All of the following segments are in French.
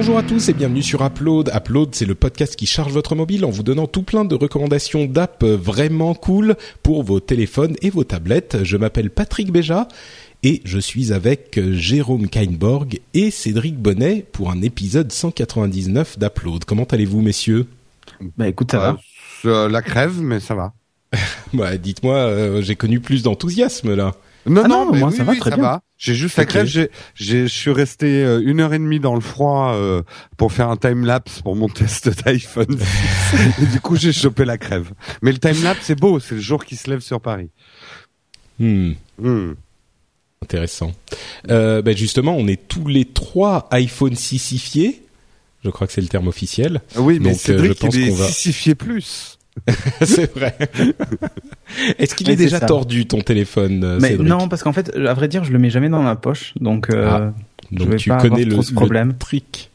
Bonjour à tous et bienvenue sur Upload. Upload, c'est le podcast qui charge votre mobile en vous donnant tout plein de recommandations d'apps vraiment cool pour vos téléphones et vos tablettes. Je m'appelle Patrick Béja et je suis avec Jérôme Kainborg et Cédric Bonnet pour un épisode 199 d'Upload. Comment allez-vous, messieurs? Bah écoute, ça va. Euh, la crève, mais ça va. bah, dites-moi, euh, j'ai connu plus d'enthousiasme là. Non, Ah non, non, mais moi, oui, ça va oui, très bien. va. J'ai juste la crève. J'ai, j'ai, je suis resté euh, une heure et demie dans le froid euh, pour faire un time lapse pour mon test d'iPhone. 6. et du coup, j'ai chopé la crève. Mais le time lapse, c'est beau. C'est le jour qui se lève sur Paris. Hmm. Hmm. Intéressant. Euh, ben justement, on est tous les trois iPhone 6ifiés. Je crois que c'est le terme officiel. Oui, mais Donc, euh, Cédric, je pense qu'on va- plus. c'est vrai. Est-ce qu'il est déjà ça. tordu ton téléphone, euh, Mais Cédric non, parce qu'en fait, à vrai dire, je le mets jamais dans ma poche, donc euh, Ah, je vais tu pas connais avoir le, trop ce le problème. trick.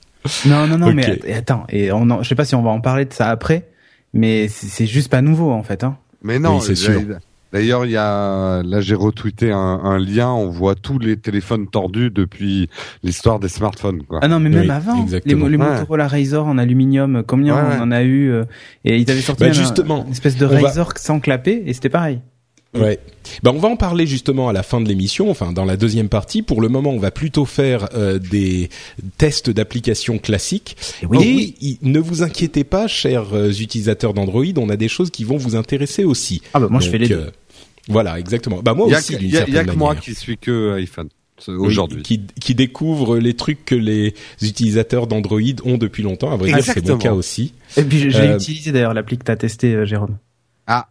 non, non, non, mais attends, et on en, je sais pas si on va en parler de ça après, mais c'est juste pas nouveau en fait. Hein. Mais non, Oui, c'est sûr. D'ailleurs, il y a, là, j'ai retweeté un, un lien. On voit tous les téléphones tordus depuis l'histoire des smartphones, quoi. Ah non, mais même Oui, avant, les, exactement. les Ouais. Motorola Razor en aluminium, combien Ouais, on ouais. en a eu euh, Et ils avaient sorti Bah, un- justement, une espèce de va- Razor sans clapper, et c'était pareil. Ouais. Ben on va en parler justement à la fin de l'émission, enfin dans la deuxième partie. Pour le moment, on va plutôt faire euh, des tests d'applications classiques. Et oui. Et il- ne vous inquiétez pas, chers euh, utilisateurs d'Android, on a des choses qui vont vous intéresser aussi. Ah bah moi je fais les deux. euh, voilà, exactement. Bah moi Il y a, aussi, que- d'une il y a- il y a certaine que moi qui suis que iPhone Oui, aujourd'hui. qui, qui découvre les trucs que les utilisateurs d'Android ont depuis longtemps. À vrai dire, c'est mon cas aussi. Et puis l'ai euh, utilisé d'ailleurs l'appli que t'as testé, euh, Jérôme. Ah,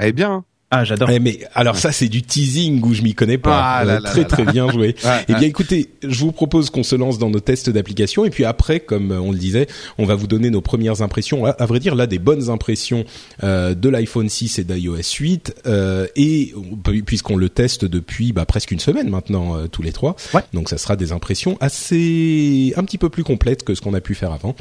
eh bien. Ah j'adore. Eh, mais alors ça, c'est du teasing où je m'y connais pas. Ah Euh, là là très là très bien joué. Eh bien, écoutez, je vous propose qu'on se lance dans nos tests d'application et puis après, comme euh, on le disait, on va vous donner nos premières impressions. À, vrai dire, là, des bonnes impressions euh, de l'iPhone 6 et d'iOS 8 euh, et puisqu'on le teste depuis bah, presque une semaine maintenant euh, tous les trois. Ouais. Donc, ça sera des impressions assez un petit peu plus complètes que ce qu'on a pu faire avant.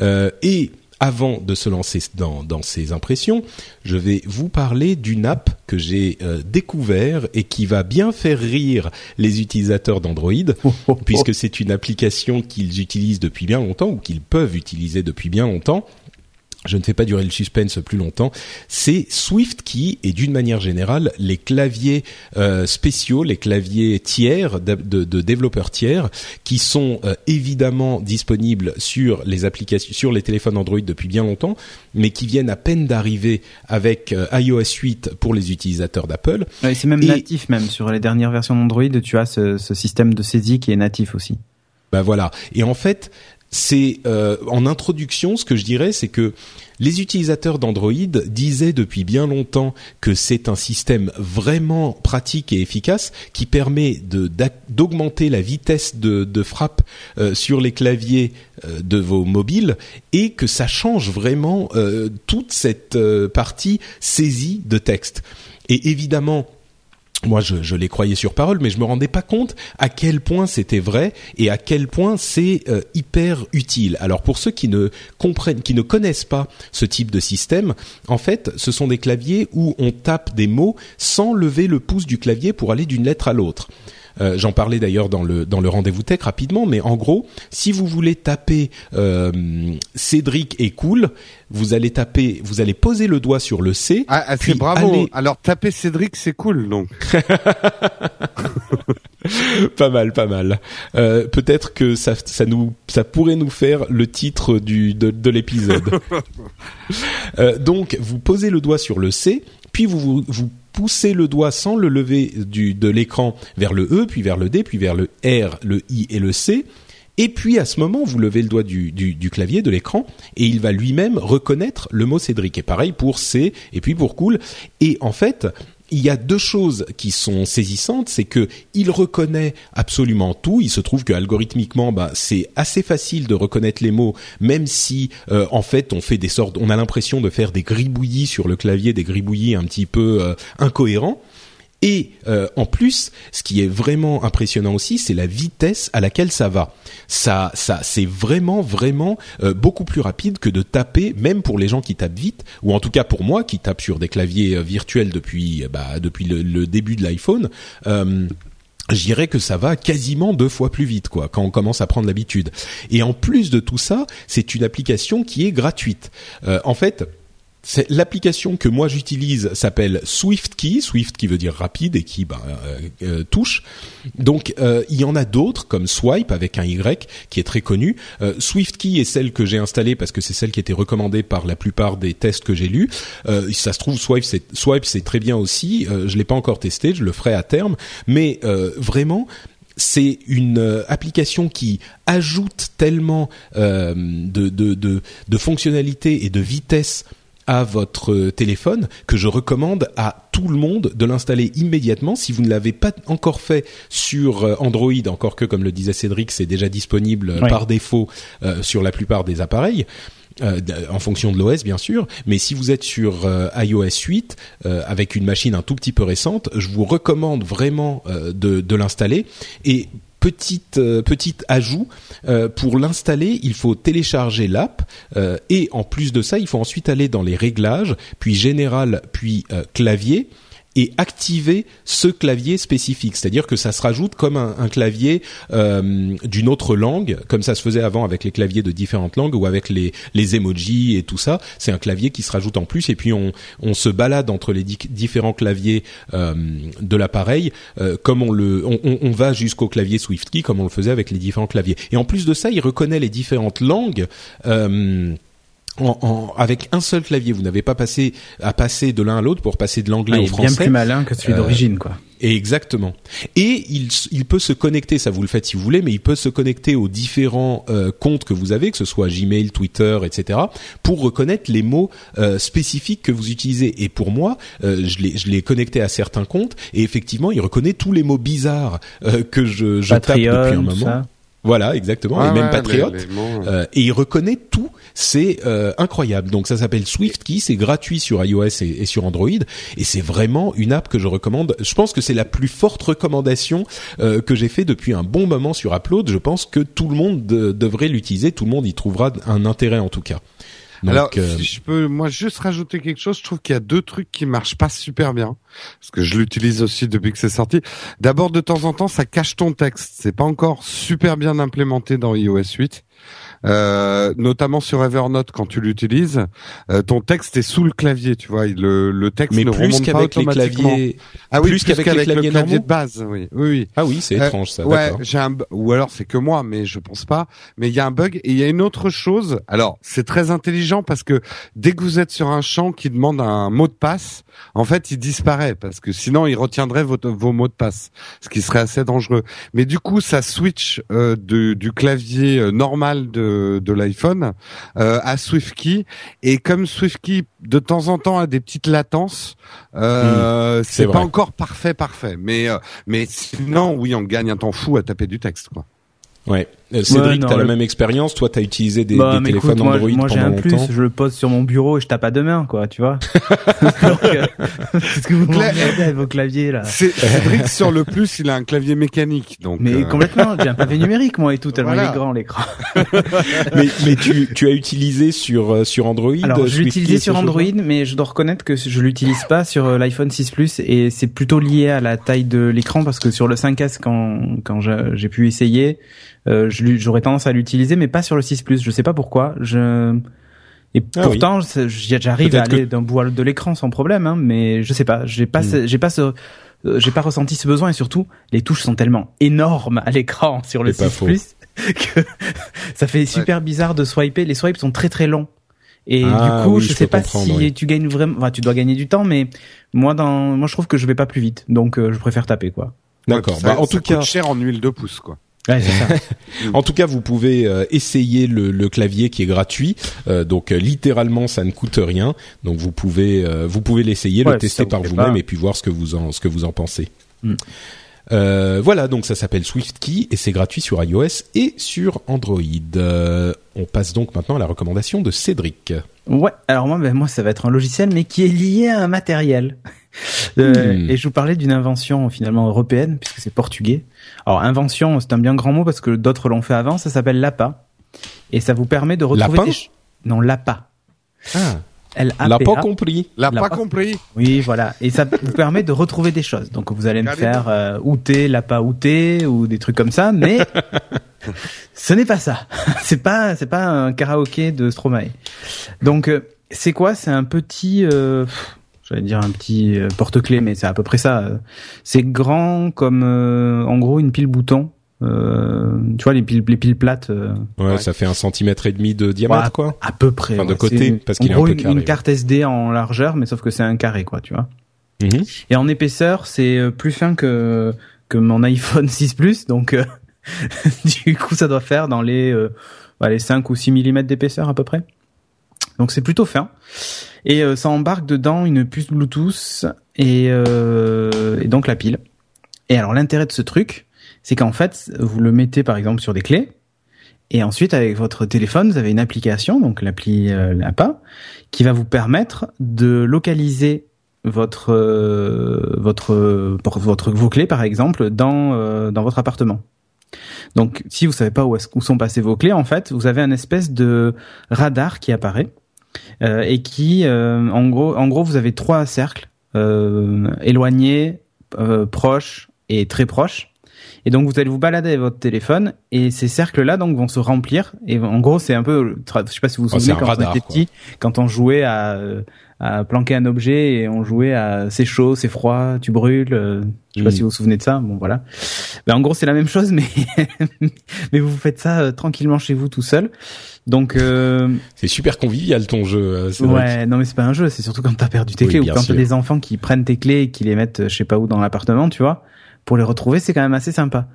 Euh, et avant de se lancer dans, dans ces impressions, je vais vous parler d'une app que j'ai euh, découvert et qui va bien faire rire les utilisateurs d'Android, puisque c'est une application qu'ils utilisent depuis bien longtemps ou qu'ils peuvent utiliser depuis bien longtemps. Je ne fais pas durer le suspense plus longtemps. C'est SwiftKey et d'une manière générale les claviers euh, spéciaux, les claviers tiers de, de- de développeurs tiers qui sont euh, évidemment disponibles sur les applications, sur les téléphones Android depuis bien longtemps, mais qui viennent à peine d'arriver avec euh, iOS 8 pour les utilisateurs d'Apple. Ouais, c'est même Et- natif même sur les dernières versions d'Android, tu as ce, ce système de saisie qui est natif aussi. Ben voilà. Et en fait, c'est euh, en introduction, ce que je dirais, c'est que les utilisateurs d'Android disaient depuis bien longtemps que c'est un système vraiment pratique et efficace qui permet d'augmenter la vitesse de, frappe euh, sur les claviers euh, de vos mobiles et que ça change vraiment euh, toute cette partie saisie de texte. Et évidemment, moi, je, les croyais sur parole, mais je me rendais pas compte à quel point c'était vrai et à quel point c'est euh, hyper utile. Alors, pour ceux qui ne comprennent, qui ne connaissent pas ce type de système, en fait, ce sont des claviers où on tape des mots sans lever le pouce du clavier pour aller d'une lettre à l'autre. Euh, J'en parlais d'ailleurs dans le dans le rendez-vous tech rapidement, mais en gros, si vous voulez taper euh, Cédric est cool, vous allez taper, vous allez poser le doigt sur le C. Ah, ah, c'est bravo. allez- Alors taper Cédric, c'est cool, donc. pas mal, pas mal. Euh, Peut-être que ça, ça nous, ça pourrait nous faire le titre du de, de l'épisode. Euh, donc, vous posez le doigt sur le C, puis vous vous, vous poussez le doigt sans le lever du de l'écran vers le E, puis vers le D, puis vers le R, le I et le C. Et puis à ce moment, vous levez le doigt du, du, du clavier, de l'écran, et il va lui-même reconnaître le mot Cédric. Et pareil pour C, et puis pour cool. Et en fait, il y a deux choses qui sont saisissantes, c'est que il reconnaît absolument tout. Il se trouve que algorithmiquement, bah, c'est assez facile de reconnaître les mots, même si euh, en fait on fait des sortes, on a l'impression de faire des gribouillis sur le clavier, des gribouillis un petit peu euh, incohérents. Et euh, en plus, ce qui est vraiment impressionnant aussi, c'est la vitesse à laquelle ça va. Ça, ça, c'est vraiment, vraiment euh, beaucoup plus rapide que de taper, même pour les gens qui tapent vite, ou en tout cas pour moi qui tape sur des claviers euh, virtuels depuis, bah, depuis le, début de l'iPhone. Euh, je dirais que ça va quasiment deux fois plus vite quoi quand on commence à prendre l'habitude. Et en plus de tout ça, c'est une application qui est gratuite. en fait, l'application que moi j'utilise s'appelle SwiftKey, Swift qui veut dire rapide et qui ben, euh, euh, touche. Donc euh, il y en a d'autres comme Swipe avec un Y qui est très connu. SwiftKey est celle que j'ai installée parce que c'est celle qui était recommandée par la plupart des tests que j'ai lus. ça se trouve Swipe c'est Swipe c'est très bien aussi. je l'ai pas encore testé, je le ferai à terme, mais vraiment c'est une application qui ajoute tellement de, de, de, de fonctionnalités et de vitesse à votre téléphone que je recommande à tout le monde de l'installer immédiatement. Si vous ne l'avez pas encore fait sur euh, Android encore que comme le disait Cédric c'est déjà disponible par défaut euh, sur la plupart des appareils euh, en fonction de l'OS bien sûr, mais si vous êtes sur iOS 8 avec une machine un tout petit peu récente, je vous recommande vraiment de, de l'installer. Et petite euh, petite ajout. Euh, pour l'installer, il faut télécharger l'app euh, et en plus de ça, il faut ensuite aller dans les réglages, puis général, puis clavier et activer ce clavier spécifique, c'est-à-dire que ça se rajoute comme un, clavier euh, d'une autre langue, comme ça se faisait avant avec les claviers de différentes langues ou avec les, les emojis et tout ça. C'est un clavier qui se rajoute en plus et puis on, on se balade entre les différents claviers euh, de l'appareil, euh, comme on le, on, on va jusqu'au clavier SwiftKey comme on le faisait avec les différents claviers. Et en plus de ça, il reconnaît les différentes langues. Euh, en, en, avec un seul clavier, vous n'avez pas passé à passer de l'un à l'autre pour passer de l'anglais au français. Bien plus malin que celui d'origine, quoi. Exactement. Et il, il peut se connecter, ça vous le faites si vous voulez, mais il peut se connecter aux différents euh, comptes que vous avez, que ce soit Gmail, Twitter, etc., pour reconnaître les mots euh, spécifiques que vous utilisez. Et pour moi, euh, je l'ai connecté à certains comptes et effectivement, il reconnaît tous les mots bizarres que je, je tape depuis un moment. Ça. Voilà, exactement. et même Patriot. Euh, et il reconnaît tout. C'est euh, incroyable. Donc ça s'appelle SwiftKey. C'est gratuit sur iOS et, sur Android. Et c'est vraiment une app que je recommande. Je pense que c'est la plus forte recommandation euh, que j'ai fait depuis un bon moment sur Upload. Je pense que tout le monde devrait l'utiliser. Tout le monde y trouvera un intérêt en tout cas. Alors, euh, si je peux, moi, juste rajouter quelque chose, je trouve qu'il y a deux trucs qui marchent pas super bien, parce que je l'utilise aussi depuis que c'est sorti. D'abord, de temps en temps, ça cache ton texte. C'est pas encore super bien implémenté dans iOS 8. Euh, notamment sur Evernote quand tu l'utilises, euh, ton texte est sous le clavier, tu vois, le, le texte Mais ne plus remonte pas automatiquement. Claviers... Ah oui, plus, qu'avec les claviers le clavier de base, oui, oui, oui. Ah oui, c'est euh, étrange ça. Ouais, j'ai un ou alors c'est que moi, mais je pense pas. Mais il y a un bug et il y a une autre chose. Alors c'est très intelligent parce que dès que vous êtes sur un champ qui demande un mot de passe, en fait il disparaît parce que sinon il retiendrait votre, vos mots de passe, ce qui serait assez dangereux. Mais du coup ça switch euh, de, du clavier euh, normal de, de l'iPhone euh, à SwiftKey. Et comme SwiftKey de temps en temps a des petites latences, euh, hmm. c'est pas encore parfait, parfait. Mais euh, mais sinon, oui, on gagne un temps fou à taper du texte, quoi. Ouais. Euh, Cédric, t'as la même expérience. Toi, t'as utilisé des, bah, des téléphones écoute, Android moi, j'ai un plus. Je le pose sur mon bureau et je tape à deux mains, quoi. Tu vois. Euh, c'est ce que vous Cla avec vos claviers là. Cédric sur le plus, il a un clavier mécanique, donc. Mais euh... complètement. J'ai un clavier numérique, moi, et tout tellement voilà. il est grand l'écran. mais mais tu tu as utilisé sur euh, sur Android. Alors, je l'ai utilisé sur Android, mais je dois reconnaître que je l'utilise pas sur l'iPhone 6 Plus et c'est plutôt lié à la taille de l'écran parce que sur le 5S quand quand j'ai pu essayer euh, j'aurais tendance à l'utiliser, mais pas sur le 6 Plus. Je sais pas pourquoi. Je et ah pourtant, j'arrive à aller d'un bout de l'écran sans problème, hein, mais je sais pas. J'ai pas, hmm. j'ai pas ce, euh, j'ai pas ressenti ce besoin et surtout, les touches sont tellement énormes à l'écran sur le 6 Plus que ça fait super bizarre de swiper. Les swipes sont très très longs. Et ah du coup, je, sais pas si tu gagnes vraiment, enfin, tu dois gagner du temps, mais moi, dans, moi, je trouve que je vais pas plus vite, donc euh, je préfère taper, quoi. D'accord. bah, en tout cas, cher en huile de pouce, quoi. Ouais, c'est ça. en tout cas, vous pouvez euh, essayer le, le, clavier qui est gratuit. Euh, donc euh, littéralement, ça ne coûte rien. Donc vous pouvez vous pouvez l'essayer, le tester par vous-même et puis voir ce que vous en ce que vous en pensez. Mm. voilà, donc ça s'appelle SwiftKey et c'est gratuit sur iOS et sur Android. on passe donc maintenant à la recommandation de Cédric. Ouais, alors moi, ben, moi, ça va être un logiciel, mais qui est lié à un matériel. Euh, hmm. Et je vous parlais d'une invention finalement européenne, puisque c'est portugais. Alors invention, c'est un bien grand mot parce que d'autres l'ont fait avant. Ça s'appelle l'APA, et ça vous permet de retrouver Lapin des non l'APA. Ah. L'a pas compris. L'a pas compris. Oui, voilà. Et ça vous permet de retrouver des choses. Donc vous allez me faire euh, outé, l'a outé ou des trucs comme ça, mais ce n'est pas ça. c'est pas c'est pas un karaoké de Stromae. Donc euh, c'est quoi? C'est un petit euh, j'allais dire un petit euh, porte-clés, mais c'est à peu près ça. C'est grand comme euh, en gros une pile bouton. Euh, tu vois les piles les piles plates. Euh, ouais, ça fait un centimètre et demi de diamètre quoi. À peu près. Enfin, de côté parce qu'il est un peu carré. Une, carte SD en largeur, mais sauf que c'est un carré quoi, tu vois. Mhm. Et en épaisseur, c'est plus fin que que mon iPhone 6 Plus, donc du coup ça doit faire dans les bah, les 5 ou 6 mm d'épaisseur à peu près. Donc c'est plutôt fin. Et euh, ça embarque dedans une puce Bluetooth et, euh, et donc la pile. Et alors l'intérêt de ce truc, c'est qu'en fait, vous le mettez par exemple sur des clés, et ensuite avec votre téléphone, vous avez une application, donc l'appli euh, l'APA, qui va vous permettre de localiser votre euh, votre vos clés par exemple dans euh, dans votre appartement. Donc si vous savez pas où, où sont passées vos clés, en fait, vous avez un espèce de radar qui apparaît et qui, euh, en gros, en gros, vous avez trois cercles euh, éloignés, proches et très proches. Et donc vous allez vous balader avec votre téléphone et ces cercles-là donc vont se remplir. Et en gros c'est un peu, je sais pas si vous vous oh, souvenez quand on était petit, quand on jouait à, à planquer un objet et on jouait à c'est chaud, c'est froid, tu brûles. je sais pas mm. si vous vous souvenez de ça. Bon voilà. Ben, en gros c'est la même chose mais mais vous faites ça tranquillement chez vous tout seul. Donc euh... c'est super convivial ton jeu. Euh, ouais, non mais c'est pas un jeu, c'est surtout quand t'as perdu tes clés ou quand t'as des enfants qui prennent tes clés et qui les mettent je sais pas où dans l'appartement, tu vois. Pour les retrouver, c'est quand même assez sympa.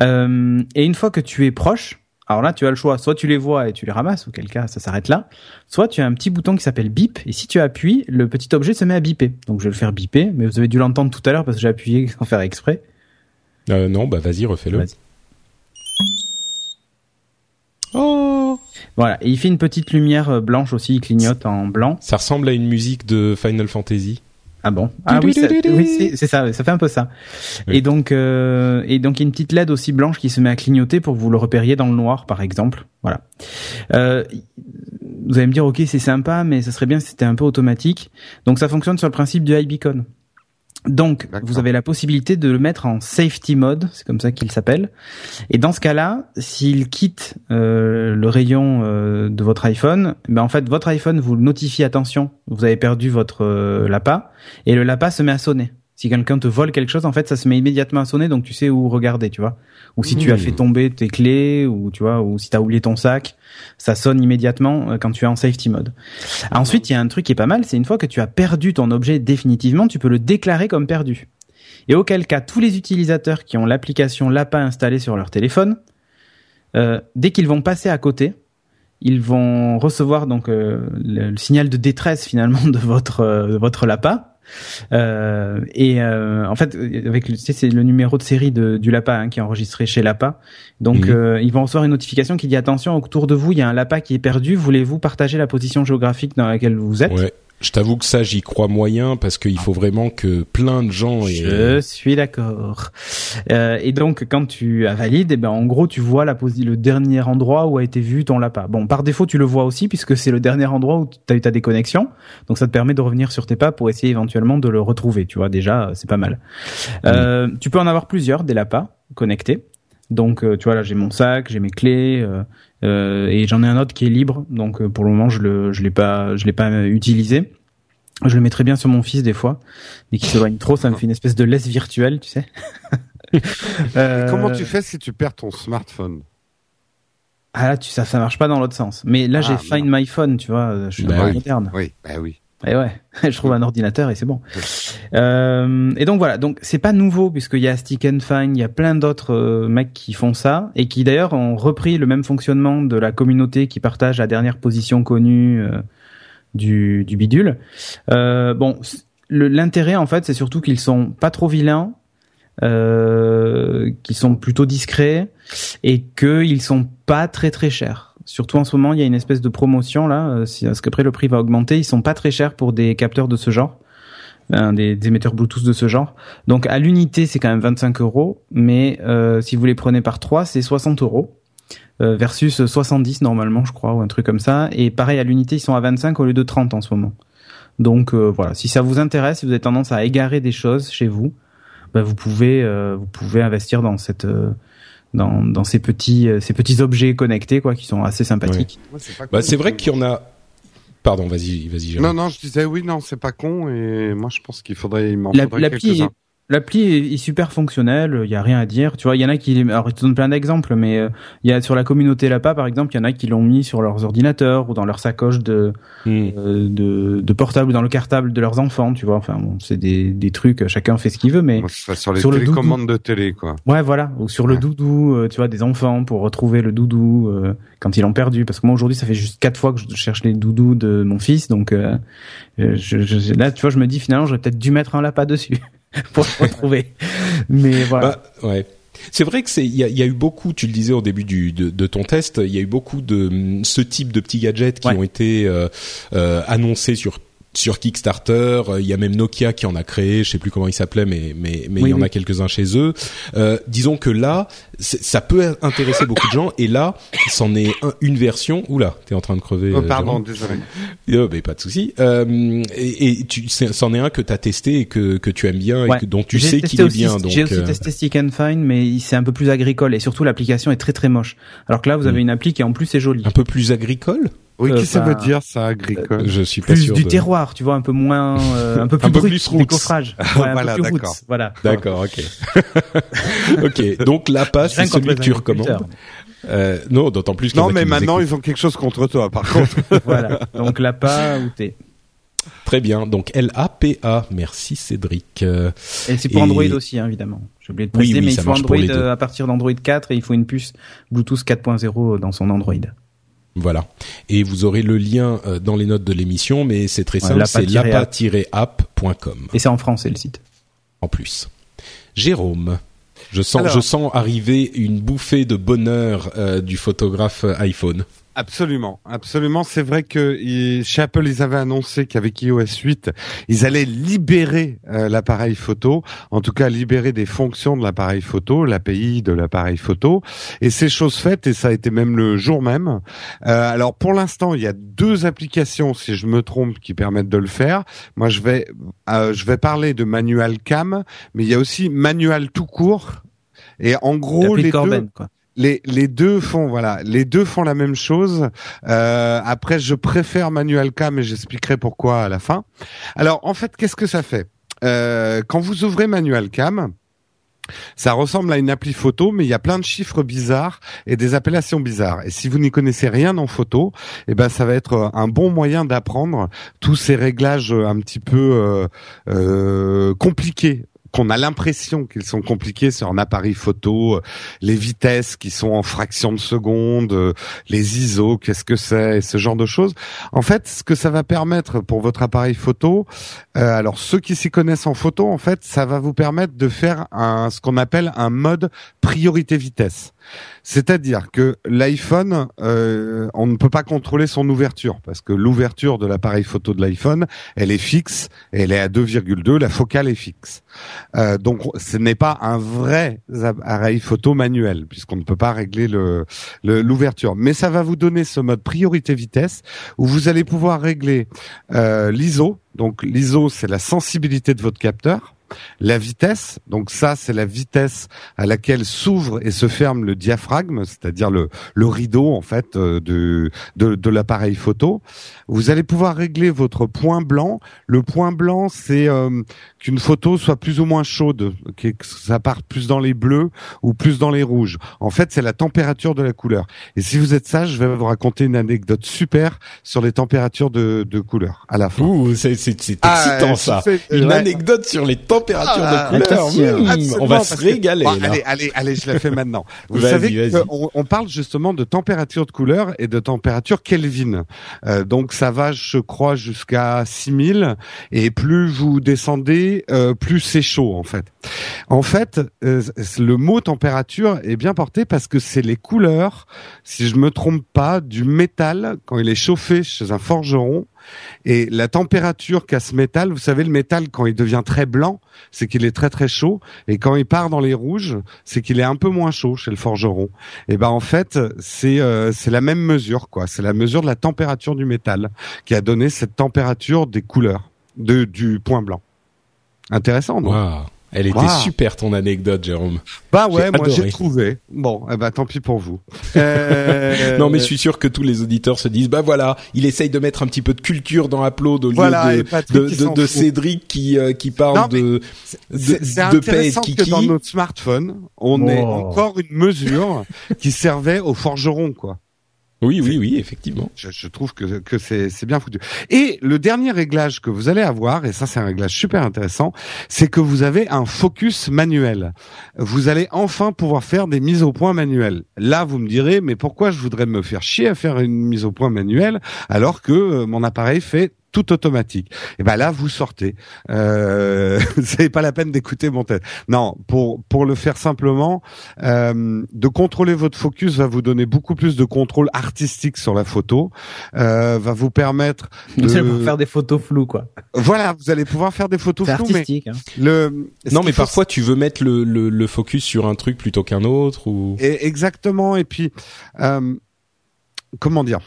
Euh, et une fois que tu es proche, alors là tu as le choix, soit tu les vois et tu les ramasses, auquel cas ça s'arrête là, soit tu as un petit bouton qui s'appelle bip et si tu appuies, le petit objet se met à biper. Donc je vais le faire biper, mais vous avez dû l'entendre tout à l'heure parce que j'ai appuyé sans faire exprès. Euh, non, bah vas-y, refais-le. Vas Oh Voilà, et il fait une petite lumière euh, blanche aussi, il clignote en blanc. Ça ressemble à une musique de Final Fantasy. Ah bon Ah oui, c'est ça, ça fait un peu ça. Et donc, euh, et donc il y a une petite LED aussi blanche qui se met à clignoter pour que vous le repériez dans le noir, par exemple. Voilà. Euh, vous allez me dire, ok, c'est sympa, mais ça serait bien si c'était un peu automatique. Donc ça fonctionne sur le principe du iBeacon. Donc, vous avez la possibilité de le mettre en safety mode, c'est comme ça qu'il s'appelle. Et dans ce cas-là, s'il quitte euh, le rayon euh, de votre iPhone, ben en fait, votre iPhone vous notifie attention, vous avez perdu votre euh, LAPA, et le LAPA se met à sonner. Si quelqu'un te vole quelque chose, en fait, ça se met immédiatement à sonner, donc tu sais où regarder, tu vois. Ou si tu as fait tomber tes clés, ou tu vois, ou si tu as oublié ton sac, ça sonne immédiatement euh, quand tu es en safety mode. Ensuite, il y a un truc qui est pas mal, c'est une fois que tu as perdu ton objet définitivement, tu peux le déclarer comme perdu. Et auquel cas, tous les utilisateurs qui ont l'application LAPA installée sur leur téléphone, euh, dès qu'ils vont passer à côté, ils vont recevoir donc euh, le, signal de détresse finalement de votre de votre LAPA euh, et euh, en fait, avec c'est le numéro de série de, du LAPA hein, qui est enregistré chez LAPA. Donc, mhm. euh, ils vont recevoir une notification qui dit attention autour de vous, il y a un LAPA qui est perdu. Voulez-vous partager la position géographique dans laquelle vous êtes? Je t'avoue que ça, j'y crois moyen parce qu'il faut vraiment que plein de gens. Aient... Je suis d'accord. Euh, et donc, quand tu as valide, eh ben en gros, tu vois la le dernier endroit où a été vu ton lapin. Bon, par défaut, tu le vois aussi puisque c'est le dernier endroit où tu as eu ta déconnexion. Donc, ça te permet de revenir sur tes pas pour essayer éventuellement de le retrouver. Tu vois, déjà, c'est pas mal. Euh, Tu peux en avoir plusieurs des lapins connectés. Donc, euh, tu vois, là, j'ai mon sac, j'ai mes clés. Euh, euh, et j'en ai un autre qui est libre, donc euh, pour le moment je le je l'ai pas je l'ai pas utilisé. Je le mettrais bien sur mon fils des fois, mais qui s'éloigne trop, ça me fait une espèce de laisse virtuelle, tu sais. euh... Comment tu fais si tu perds ton smartphone? Ah là, tu, ça, ça marche pas dans l'autre sens. Mais là, j'ai ah, Find My Phone, tu vois. Je suis bah oui. moderne. Oui, bah oui. Et ouais, je trouve un ordinateur et c'est bon. Euh, et donc voilà, donc c'est pas nouveau puisqu'il y a Stick and Find, il y a plein d'autres euh, mecs qui font ça et qui d'ailleurs ont repris le même fonctionnement de la communauté qui partage la dernière position connue euh, du, du bidule. Euh, bon, l'intérêt en fait, c'est surtout qu'ils sont pas trop vilains, qu'ils sont plutôt discrets et qu'ils sont pas très très chers. Surtout en ce moment, il y a une espèce de promotion là, euh, parce qu'après le prix va augmenter. Ils sont pas très chers pour des capteurs de ce genre, des, émetteurs Bluetooth de ce genre. Donc à l'unité, c'est quand même 25 euros, mais euh, si vous les prenez par 3, c'est 60 euros. Euh, versus 70 normalement, je crois, ou un truc comme ça. Et pareil, à l'unité, ils sont à 25 au lieu de 30 en ce moment. Donc voilà, si ça vous intéresse, si vous avez tendance à égarer des choses chez vous, bah, vous pouvez vous pouvez investir dans cette dans, dans ces petits euh, ces petits objets connectés quoi qui sont assez sympathiques. Bah, c'est vrai qu'il y en a Pardon, vas-y, vas-y. Non, non, je disais oui, non, c'est pas con, et moi je pense qu'il faudrait, il m'en faudrait quelques-uns. L'appli est, super fonctionnelle, il y a rien à dire. Tu vois, il y en a qui, alors je te donne plein d'exemples, mais euh, il y a sur la communauté Lapa par exemple, il y en a qui l'ont mis sur leurs ordinateurs ou dans leur sacoche de hmm. euh, de, de, portable ou dans le cartable de leurs enfants. Tu vois, enfin bon, c'est des, des trucs, chacun fait ce qu'il veut, mais sur les télécommandes de télé, quoi. Ouais, voilà, ou sur le doudou, euh, tu vois, des enfants pour retrouver le doudou quand ils l'ont perdu. Parce que moi aujourd'hui, ça fait juste quatre fois que je cherche les doudous de mon fils, donc je, je, là, tu vois, je me dis finalement, j'aurais peut-être dû mettre un Lapa dessus. pour le retrouver. Mais voilà. Bah, ouais. C'est vrai que c'est il y a, y a, eu beaucoup, tu le disais au début du, de, de, ton test, il y a eu beaucoup de ce type de petits gadgets qui ont été euh, euh, annoncés sur sur Kickstarter, euh, il y a même Nokia qui en a créé, je sais plus comment il s'appelait, mais mais mais il y en a quelques-uns chez eux. Euh, disons que là, ça peut intéresser beaucoup de gens, et là, c'en est une version. Oula, t'es en train de crever. Oh, euh, pardon, désolé. Oh, mais pas de souci. Euh, et, et tu, c'en est un que t'as testé et que que tu aimes bien et que, dont tu sais qu'il est bien. J'ai aussi euh, testé Stick and Find, mais c'est un peu plus agricole et surtout l'application est très très moche. Alors que là, vous avez hmm. une appli qui en plus est jolie. Un peu plus agricole? Oui, qu'est-ce que ça veut dire ça agricole Je suis pas plus sûr du terroir, tu vois, un peu moins, euh, un peu plus un brut, plus décoffrage. Ouais, voilà, d'accord. Voilà. D'accord, ok. ok, donc la passe, c'est celui que tu recommandes. Euh, non, d'autant plus. Non, mais maintenant ils ont quelque chose contre toi, par contre. voilà. Donc l'APA ou T. Très bien. Donc L-A-P-A. Merci Cédric. Et c'est pour Android aussi, hein, évidemment. J'ai oublié de préciser, mais il faut Android euh, à partir d'Android 4 et il faut une puce Bluetooth 4.0 dans son Android. Voilà. Et vous aurez le lien euh, dans les notes de l'émission, mais c'est très simple, c'est lapa-app.com. Et c'est en français le site. En plus. Jérôme, je sens, je sens arriver une bouffée de bonheur euh, du photographe iPhone. Absolument, absolument. C'est vrai que chez Apple, ils avaient annoncé qu'avec iOS 8, ils allaient libérer euh, l'appareil photo, en tout cas libérer des fonctions de l'appareil photo, l'API de l'appareil photo. Et c'est chose faite, et ça a été même le jour même. Euh, alors pour l'instant, il y a deux applications, si je me trompe, qui permettent de le faire. Moi, je vais, euh, je vais parler de Manual Cam, mais il y a aussi Manual tout court. Et en gros, les deux. Quoi les, deux font voilà, les deux font la même chose. Euh, après, je préfère Manual Cam et j'expliquerai pourquoi à la fin. Alors, en fait, qu'est-ce que ça fait? Euh, Quand vous ouvrez Manual Cam, ça ressemble à une appli photo, mais il y a plein de chiffres bizarres et des appellations bizarres. Et si vous n'y connaissez rien en photo, eh ben ça va être un bon moyen d'apprendre tous ces réglages un petit peu euh compliqués qu'on a l'impression qu'ils sont compliqués sur un appareil photo, euh, les vitesses qui sont en fraction de seconde, euh, les ISO, qu'est-ce que c'est, ce genre de choses. En fait, ce que ça va permettre pour votre appareil photo, euh, alors ceux qui s'y connaissent en photo, en fait, ça va vous permettre de faire un, ce qu'on appelle un mode priorité vitesse. C'est-à-dire que l'iPhone, euh, on ne peut pas contrôler son ouverture parce que l'ouverture de l'appareil photo de l'iPhone, elle est fixe, elle est à 2,2, la focale est fixe. Euh, donc ce n'est pas un vrai appareil photo manuel puisqu'on ne peut pas régler le l'ouverture. Mais ça va vous donner ce mode priorité vitesse où vous allez pouvoir régler euh, l'ISO. Donc l'ISO, c'est la sensibilité de votre capteur La vitesse, donc ça c'est la vitesse à laquelle s'ouvre et se ferme le diaphragme, c'est-à-dire le, le rideau en fait euh, de, de, de l'appareil photo. Vous allez pouvoir régler votre point blanc. Le point blanc, c'est euh, qu'une photo soit plus ou moins chaude, que ça parte plus dans les bleus ou plus dans les rouges. En fait, c'est la température de la couleur. Et si vous êtes sage, je vais vous raconter une anecdote super sur les températures de, de couleur à la fin. Ouh, c'est ah, excitant ça. Une anecdote sur les températures de couleur. Mmh, on va se régaler. allez, allez, allez, je la fais maintenant. Vous savez on, on, parle justement de température de couleur et de température Kelvin. Euh, donc ça va, je crois, jusqu'à 6000 et plus vous descendez, euh, plus c'est chaud en fait. En fait, euh, le mot température est bien porté parce que c'est les couleurs, si je me trompe pas, du métal quand il est chauffé chez un forgeron et la température qu'a ce métal, vous savez, le métal, quand il devient très blanc, c'est qu'il est très très chaud. Et quand il part dans les rouges, c'est qu'il est un peu moins chaud chez le forgeron. Et ben en fait, c'est euh, la même mesure, quoi. C'est la mesure de la température du métal qui a donné cette température des couleurs de, du point blanc. Intéressant, non? Elle était super ton anecdote, Jérôme. Bah ouais, moi j'ai trouvé. Bon, eh ben tant pis pour vous. Euh... non, mais je suis sûr que tous les auditeurs se disent, bah voilà, il essaye de mettre un petit peu de culture dans Upload au lieu de, de, de, Cédric qui euh, qui parle de de, de paix que dans notre smartphone, on est encore une mesure qui servait aux forgerons, quoi. Oui, oui, oui, effectivement. Je, trouve que, que c'est bien foutu. Et le dernier réglage que vous allez avoir, et ça c'est un réglage super intéressant, c'est que vous avez un focus manuel. Vous allez enfin pouvoir faire des mises au point manuelles. Là, vous me direz, mais pourquoi je voudrais me faire chier à faire une mise au point manuelle alors que euh, mon appareil fait tout automatique. Et ben là, vous sortez. Euh, c'est pas la peine d'écouter mon tête. Non, pour pour le faire simplement, euh, de contrôler votre focus va vous donner beaucoup plus de contrôle artistique sur la photo, euh, va vous permettre de faire des photos floues, quoi. Voilà, vous allez pouvoir faire des photos floues. Artistique, mais hein. le non, mais parfois tu veux mettre le, le, le focus sur un truc plutôt qu'un autre ou. Et exactement. Et puis, euh, comment dire?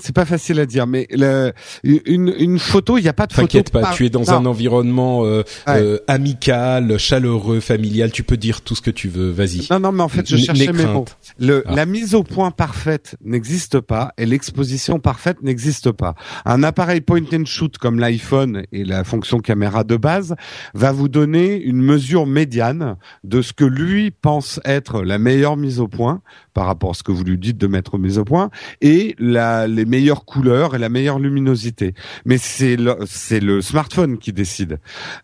C'est pas facile à dire, mais le, une, une photo, il n'y a pas de photo. T'inquiète pas, tu es dans un environnement euh, euh, amical, chaleureux, familial. Tu peux dire tout ce que tu veux. Vas-y. Non, non, mais en fait, je cherchais mes mots. Le, ah. La mise au point parfaite n'existe pas et l'exposition parfaite n'existe pas. Un appareil point and shoot comme l'iPhone et la fonction caméra de base va vous donner une mesure médiane de ce que lui pense être la meilleure mise au point par rapport à ce que vous lui dites de mettre mise au point et la, les meilleures couleurs et la meilleure luminosité. Mais c'est le, c'est le smartphone qui décide.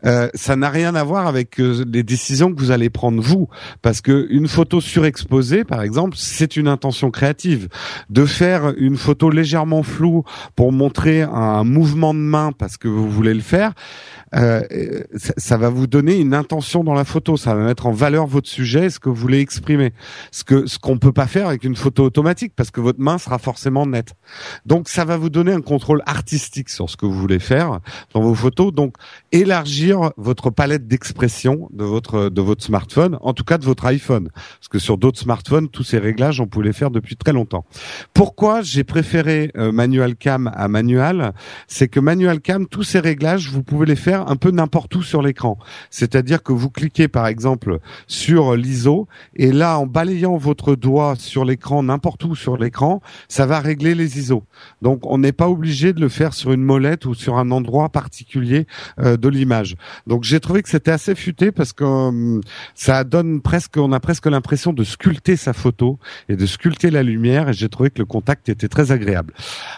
Euh, ça n'a rien à voir avec euh, les décisions que vous allez prendre vous, parce que une photo surexposée, par exemple, c'est une intention créative. De faire une photo légèrement floue pour montrer un mouvement de main parce que vous voulez le faire, euh, ça, ça, va vous donner une intention dans la photo. Ça va mettre en valeur votre sujet, ce que vous voulez exprimer. Ce que ce qu'on peut pas faire avec une photo automatique parce que votre main sera forcément nette. Donc ça va vous donner un contrôle artistique sur ce que vous voulez faire dans vos photos. Donc élargir votre palette d'expression de votre de votre smartphone, en tout cas de votre iPhone, parce que sur d'autres smartphones, tous ces réglages on pouvait les faire depuis très longtemps. Pourquoi j'ai préféré euh, Manual Cam à Manual? C'est que Manual Cam, tous ces réglages, vous pouvez les faire un peu n'importe où sur l'écran. C'est-à-dire que vous cliquez par exemple sur l'ISO et là en balayant votre doigt sur l'écran n'importe où sur l'écran, ça va régler les ISO. Donc on n'est pas obligé de le faire sur une molette ou sur un endroit particulier euh, de l'image. Donc j'ai trouvé que c'était assez futé parce que euh, ça donne presque, on a presque l'impression de sculpter sa photo et de sculpter la lumière. Et j'ai trouvé que le contact était très agréable.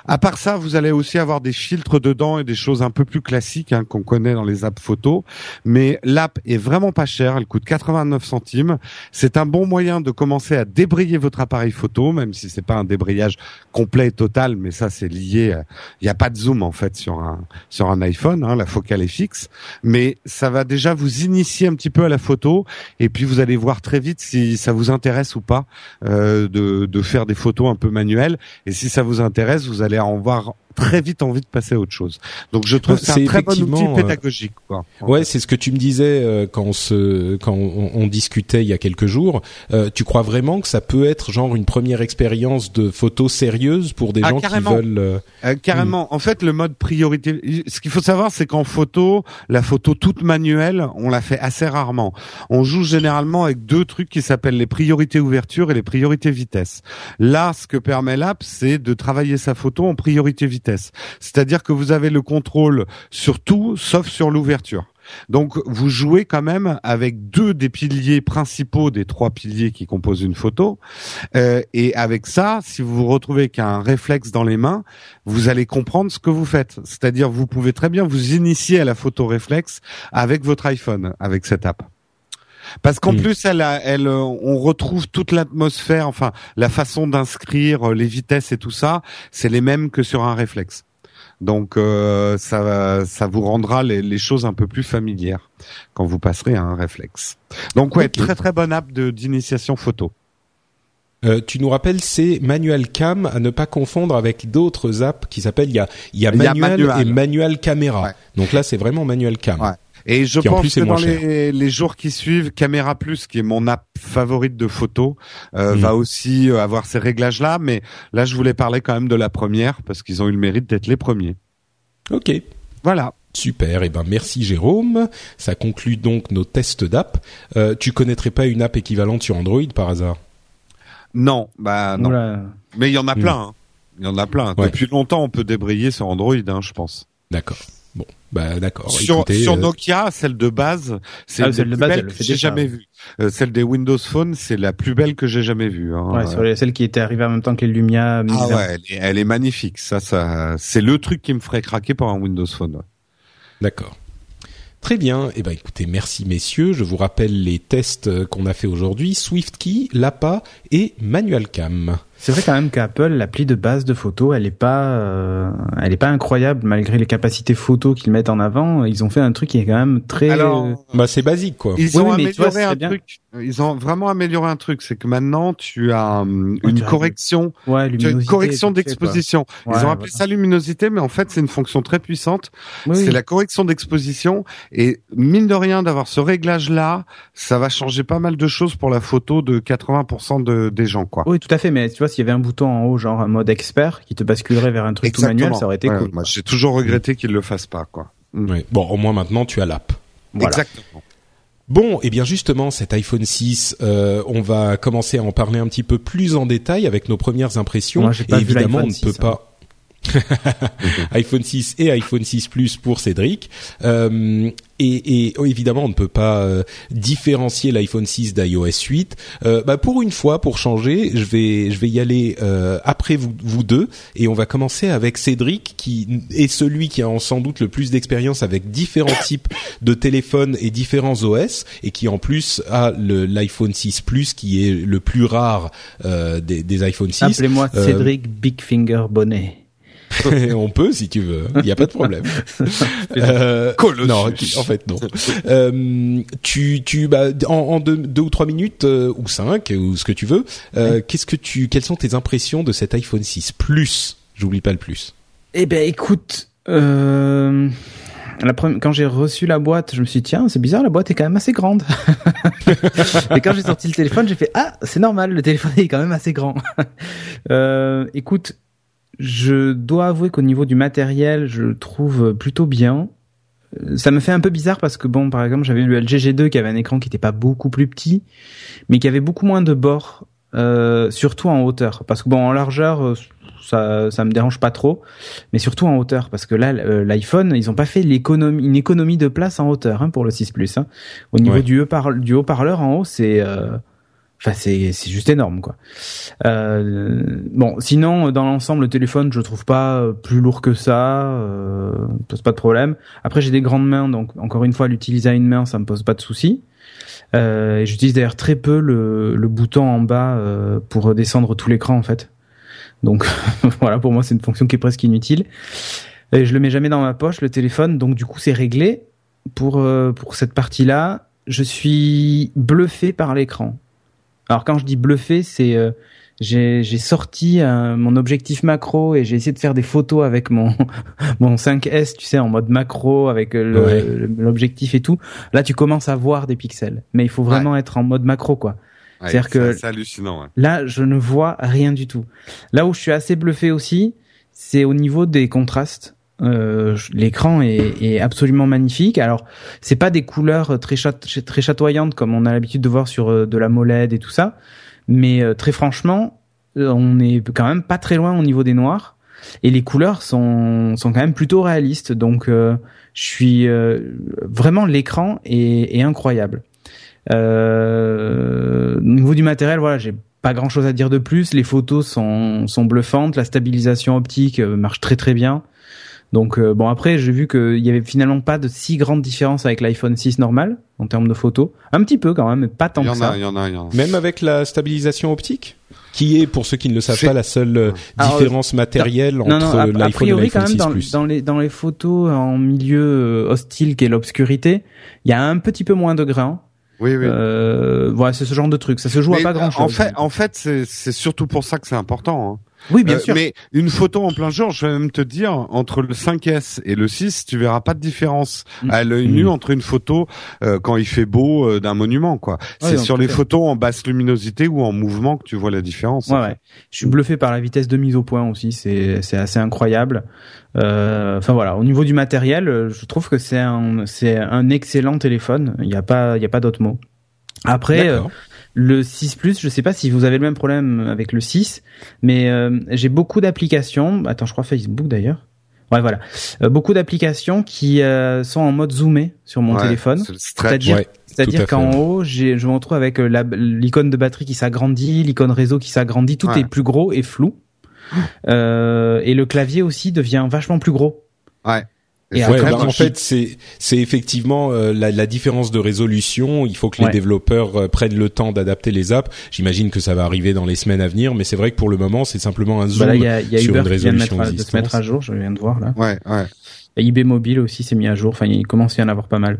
À part ça, vous allez aussi avoir des filtres dedans et des choses un peu plus classiques hein, qu'on connaît dans les apps photo. Mais l'app est vraiment pas chère. Elle coûte 89 centimes. C'est un bon moyen de commencer à débrayer votre appareil photo, même si c'est pas un débrayage complet et total, mais ça c'est lié. Il n'y a pas de zoom en fait sur un sur un iPhone, hein, la focale est fixe, mais ça va déjà vous initier un petit peu à la photo, et puis vous allez voir très vite si ça vous intéresse ou pas euh, de de faire des photos un peu manuelles, et si ça vous intéresse, vous allez en voir très vite envie de passer à autre chose. Donc je trouve c'est un très bon outil euh, pédagogique. Quoi, ouais, c'est ce que tu me disais euh, quand on se quand on, discutait il y a quelques jours. Euh, tu crois vraiment que ça peut être genre une première expérience de photo sérieuse pour des ah, gens qui veulent carrément. Hmm. En fait, le mode priorité. Ce qu'il faut savoir, c'est qu'en photo, la photo toute manuelle, on la fait assez rarement. On joue généralement avec deux trucs qui s'appellent les priorités ouverture et les priorités vitesse. Là, ce que permet l'app, c'est de travailler sa photo en priorité vitesse. C'est-à-dire que vous avez le contrôle sur tout sauf sur l'ouverture. Donc vous jouez quand même avec deux des piliers principaux des trois piliers qui composent une photo. Euh, et avec ça, si vous vous retrouvez qu'un réflexe dans les mains, vous allez comprendre ce que vous faites. C'est-à-dire vous pouvez très bien vous initier à la photo réflexe avec votre iPhone, avec cette app. Parce qu'en hmm. plus, elle, elle, euh, on retrouve toute l'atmosphère, enfin la façon d'inscrire, euh, les vitesses et tout ça, c'est les mêmes que sur un réflexe. Donc euh, ça, ça vous rendra les, choses un peu plus familières quand vous passerez à un réflexe. Donc ouais, très très bonne app de d'initiation photo. tu nous rappelles, c'est Manual Cam à ne pas confondre avec d'autres apps qui s'appellent il y a y a Manual, et Manual Caméra. Donc là, c'est vraiment Manual Cam. Ouais. Et je pense que dans les, les, jours qui suivent, Caméra Plus, qui est mon app favorite de photo, euh, mm. va aussi euh, avoir ces réglages-là. Mais là, je voulais parler quand même de la première parce qu'ils ont eu le mérite d'être les premiers. Ok. Voilà. Super, et eh ben merci Jérôme. Ça conclut donc nos tests d'app. Euh, tu connaîtrais pas une app équivalente sur Android par hasard? Non, bah non. Mais il y en a mm. plein. Hein. Il y en a plein. Depuis longtemps, on peut débrayer sur Android, hein, je pense. D'accord. Bah d'accord. Sur, sur euh, Nokia, celle de base, c'est ah, celle de base, que j'ai jamais vue. Euh, celle des Windows Phone, c'est la plus belle que j'ai jamais vue. Hein. Ouais, sur celle qui était arrivée en même temps que les Lumia. Ah ouais, elle est, magnifique. Ça, ça, c'est le truc qui me ferait craquer pour un Windows Phone. D'accord. Très bien. Eh ben, écoutez, merci messieurs. Je vous rappelle les tests qu'on a fait aujourd'hui. SwiftKey, Lapa et ManualCam. C'est vrai quand même qu'Apple, l'appli de base de photo, elle est pas, euh, elle est pas incroyable malgré les capacités photo qu'ils mettent en avant. Ils ont fait un truc qui est quand même très. Alors, bah c'est basique quoi. Ils ont amélioré un truc. Ils ont vraiment amélioré un truc, c'est que maintenant tu as hum, une correction, ouais, tu as une correction d'exposition. Ils ont appelé ça luminosité, mais en fait c'est une fonction très puissante. c'est la correction d'exposition et mine de rien d'avoir ce réglage là, ça va changer pas mal de choses pour la photo de 80% de, des gens quoi. Oui, tout à fait, mais tu vois s'il y avait un bouton en haut, genre un mode expert, qui te basculerait vers un truc tout manuel, ça aurait été cool. Moi, j'ai toujours regretté qu'ils le fassent pas, quoi. Mm. Bon, au moins maintenant, tu as l'app. Exactement. Bon, et eh bien justement, cet iPhone 6, euh, on va commencer à en parler un petit peu plus en détail avec nos premières impressions. Moi, pas et évidemment, on ne peut pas. iPhone 6 et iPhone 6 Plus pour Cédric. Euh, et, et oh, évidemment, on ne peut pas euh, différencier l'iPhone 6 d'iOS 8. Euh, bah pour une fois, pour changer, je vais je vais y aller euh, après vous, vous deux et on va commencer avec Cédric qui est celui qui a sans doute le plus d'expérience avec différents types de téléphones et différents OS et qui en plus a l'iPhone 6 Plus qui est le plus rare des, des iPhone 6. Appelez-moi Cédric Big Finger Bonnet. on peut si tu veux, il n'y a pas de problème. euh, non, en fait non. Euh, tu, tu, bah, en, en deux, deux, ou trois minutes euh, ou cinq ou ce que tu veux. Euh, qu'est-ce que tu, quelles sont tes impressions de cet iPhone 6 Plus? J'oublie pas le plus. Eh ben, écoute. Euh... La première, quand j'ai reçu la boîte, je me suis dit, tiens, c'est bizarre, la boîte est quand même assez grande. et quand j'ai sorti le téléphone, j'ai fait, ah, c'est normal, le téléphone est quand même assez grand. euh, écoute, je dois avouer qu'au niveau du matériel, je le trouve plutôt bien. Ça me fait un peu bizarre parce que bon, par exemple, j'avais le LG G2 qui avait un écran qui n'était pas beaucoup plus petit, mais qui avait beaucoup moins de bords, euh, surtout en hauteur. Parce que bon, en largeur, euh, ça, ça me dérange pas trop, mais surtout en hauteur, parce que là, euh, l'iPhone, ils ont pas fait l'économie, une économie de place en hauteur hein, pour le 6 Plus. Hein. Au niveau du haut-parleur en haut, c'est euh, Enfin, c'est c'est juste énorme, quoi. Euh, bon, sinon, dans l'ensemble, le téléphone, je trouve pas plus lourd que ça. Euh, pose pas de problème. Après, j'ai des grandes mains, donc encore une fois, l'utiliser à une main, ça me pose pas de souci. Euh, J'utilise d'ailleurs très peu le, le bouton en bas euh, pour descendre tout l'écran, en fait. Donc voilà, pour moi, c'est une fonction qui est presque inutile. Et je le mets jamais dans ma poche, le téléphone, donc du coup, c'est réglé pour euh, pour cette partie-là. Je suis bluffé par l'écran. Alors quand je dis bluffé, c'est euh, j'ai sorti euh, mon objectif macro et j'ai essayé de faire des photos avec mon mon 5S, tu sais, en mode macro avec le- l'objectif et tout. Là, tu commences à voir des pixels, mais il faut vraiment être en mode macro, quoi. Ouais, C'est-à-dire que- c'est hallucinant. Ouais. Là, je ne vois rien du tout. Là où je suis assez bluffé aussi, c'est au niveau des contrastes. Euh, L'écran est, est absolument magnifique. Alors, c'est pas des couleurs très, chat- très chatoyantes comme on a l'habitude de voir sur euh, de la MOLED et tout ça, mais euh, très franchement, euh, on est quand même pas très loin au niveau des noirs. Et les couleurs sont, sont quand même plutôt réalistes. Donc, euh, je suis vraiment l'écran est, est incroyable. Au niveau du matériel, voilà, j'ai pas grand chose à dire de plus. Les photos sont, sont bluffantes. La stabilisation optique marche très très bien. Donc euh, bon après j'ai vu qu'il y avait finalement pas de si grande différence avec l'iPhone 6 normal en termes de photos. Un petit peu quand même, mais pas tant Il y que en ça. a, il y en a, il y en a. Même avec la stabilisation optique qui est, pour ceux qui ne le savent pas, la seule euh, Alors, différence matérielle Non, entre a, a l'iPhone et priori quand l'iPhone même 6 dans, Plus. dans les dans les photos en milieu euh, hostile qui est l'obscurité, il y a un petit peu moins de grains. Oui, oui. Euh, voilà, c'est ce genre de truc. Ça se joue Mais, à pas grand chose. En fait, en fait, c'est c'est surtout pour ça que c'est important. Hein. Oui, bien Euh, sûr. Mais une photo en plein jour, je vais même te dire, entre le 5S et le 6, tu verras pas de différence à l'œil nu entre une photo euh, quand il fait beau euh, d'un monument, quoi. c'est sur les fait. photos en basse luminosité ou en mouvement que tu vois la différence. Ouais, en ouais. Je suis bluffé par la vitesse de mise au point aussi. C'est c'est assez incroyable. Euh, Enfin voilà, au niveau du matériel, euh, je trouve que c'est un c'est un excellent téléphone. Il y a pas il y a pas d'autre mot. Après. Le 6 Plus, je sais pas si vous avez le même problème avec le 6, mais euh, j'ai beaucoup d'applications. Attends, je crois Facebook d'ailleurs. Ouais, voilà. Euh, beaucoup d'applications qui euh, sont en mode zoomé sur mon Ouais, téléphone. C'est-à-dire Ouais, qu'en haut, j'ai, je me retrouve avec euh, la- l'icône de batterie qui s'agrandit, l'icône réseau qui s'agrandit, tout Ouais. est plus gros et flou. Euh, et le clavier aussi devient vachement plus gros. Ouais. Et Ouais, bah, en je- fait, c'est c'est effectivement euh, la, la différence de résolution. Il faut que les Ouais. développeurs euh, prennent le temps d'adapter les apps. J'imagine que ça va arriver dans les semaines à venir, mais c'est vrai que pour le moment, c'est simplement un Bah zoom là, il y a, il y a sur Uber une qui vient de, mettre, résolution à- de se mettre à jour, je viens de voir là. Ouais, ouais. EBay Mobile aussi s'est mis à jour. Enfin, il commence à y en avoir pas mal.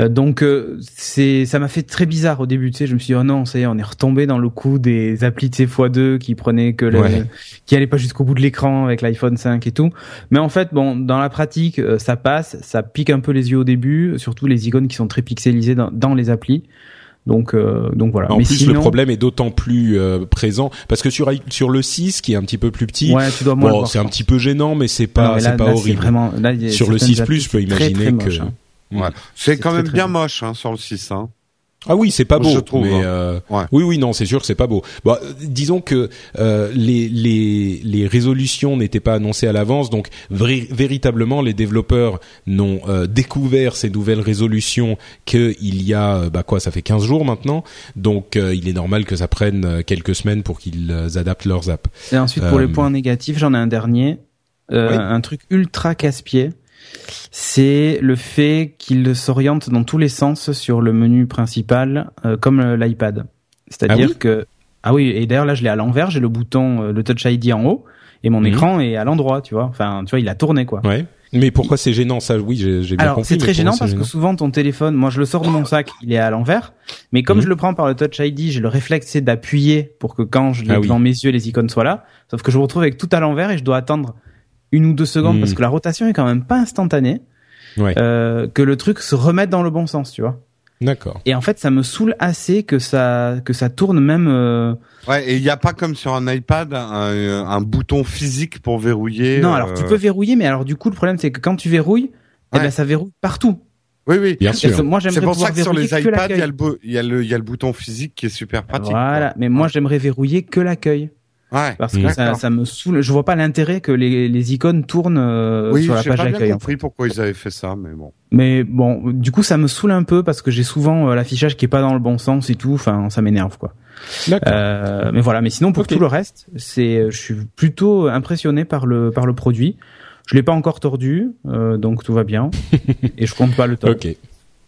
Euh, donc, euh, c'est, ça m'a fait très bizarre au début. Tu sais, je me suis dit, oh non, ça y est, on est retombé dans le coup des applis de x2 qui prenaient que Ouais. qui allaient pas jusqu'au bout de l'écran avec l'iPhone 5 et tout. Mais en fait, bon, dans la pratique, euh, ça passe. Ça pique un peu les yeux au début, surtout les icônes qui sont très pixelisées dans, dans les applis. Donc, euh, donc voilà. En Mais plus, sinon, le problème est d'autant plus euh, présent parce que sur sur le 6, qui est un petit peu plus petit, ouais, bon, c'est un petit peu gênant, mais c'est pas c'est pas là, horrible. Vraiment, là, Sur le certaines 6 applis, Plus, je peux c'est très, imaginer très que hein. Ouais. C'est quand très, même très bien moche. moche hein, sur le 6. Hein. Ah oui, c'est pas beau, Je trouve, mais hein. euh, Ouais. oui, oui, non, c'est sûr que c'est pas beau. Bon, euh, disons que euh, les les les résolutions n'étaient pas annoncées à l'avance, donc véritablement les développeurs n'ont euh, découvert ces nouvelles résolutions que il y a bah quoi, ça fait 15 jours maintenant, donc euh, il est normal que ça prenne quelques semaines pour qu'ils adaptent leurs apps. Et ensuite, pour Euh, les points négatifs, j'en ai un dernier. Euh, Oui. Un truc ultra casse-pied. C'est le fait qu'il s'oriente dans tous les sens sur le menu principal, euh, comme euh, l'iPad. C'est-à-dire Ah oui? que... Ah oui, et d'ailleurs là, je l'ai à l'envers, j'ai le bouton, euh, le Touch ID en haut, et mon écran est à l'endroit, tu vois. Enfin, tu vois, il a tourné, quoi. Ouais. Mais pourquoi c'est gênant? Ça Oui, j'ai bien Alors compris. c'est très gênant parce que souvent ton téléphone, moi je le sors de mon sac, il est à l'envers, mais comme Mhm. je le prends par le Touch ID, j'ai le réflexe c'est d'appuyer pour que quand je l'ai Ah oui. devant mes yeux, les icônes soient là. Sauf que je me retrouve avec tout à l'envers et je dois attendre une ou deux secondes parce que la rotation est quand même pas instantanée, Ouais. euh, que le truc se remette dans le bon sens, tu vois. D'accord. Et en fait, ça me saoule assez que ça que ça tourne même. euh, Ouais, et il n'y a pas comme sur un iPad un, un bouton physique pour verrouiller. Non, euh, alors tu peux verrouiller, mais alors du coup le problème c'est que quand tu verrouilles, eh ben ça verrouille partout. Oui, oui. Bien sûr. moi C'est j'aimerais pour ça que sur les iPads, il y, a l'accueil. le bou- il y, a le- il y a le bouton physique qui est super pratique. Voilà, mais moi j'aimerais verrouiller que l'accueil. Ouais. Parce que ça, ça me saoule. Je vois pas l'intérêt que les, les icônes tournent euh, oui, sur la j'ai page pas bien d'accueil. en fait. compris pourquoi ils avaient fait ça, mais bon. Mais bon, du coup, ça me saoule un peu parce que j'ai souvent euh, l'affichage qui est pas dans le bon sens et tout. Enfin, ça m'énerve quoi. D'accord. Euh, mais voilà. Mais sinon, pour tout le reste, c'est, je suis plutôt impressionné par le par le produit. Je l'ai pas encore tordu, euh, donc tout va bien. et je compte pas le tordre. Ok.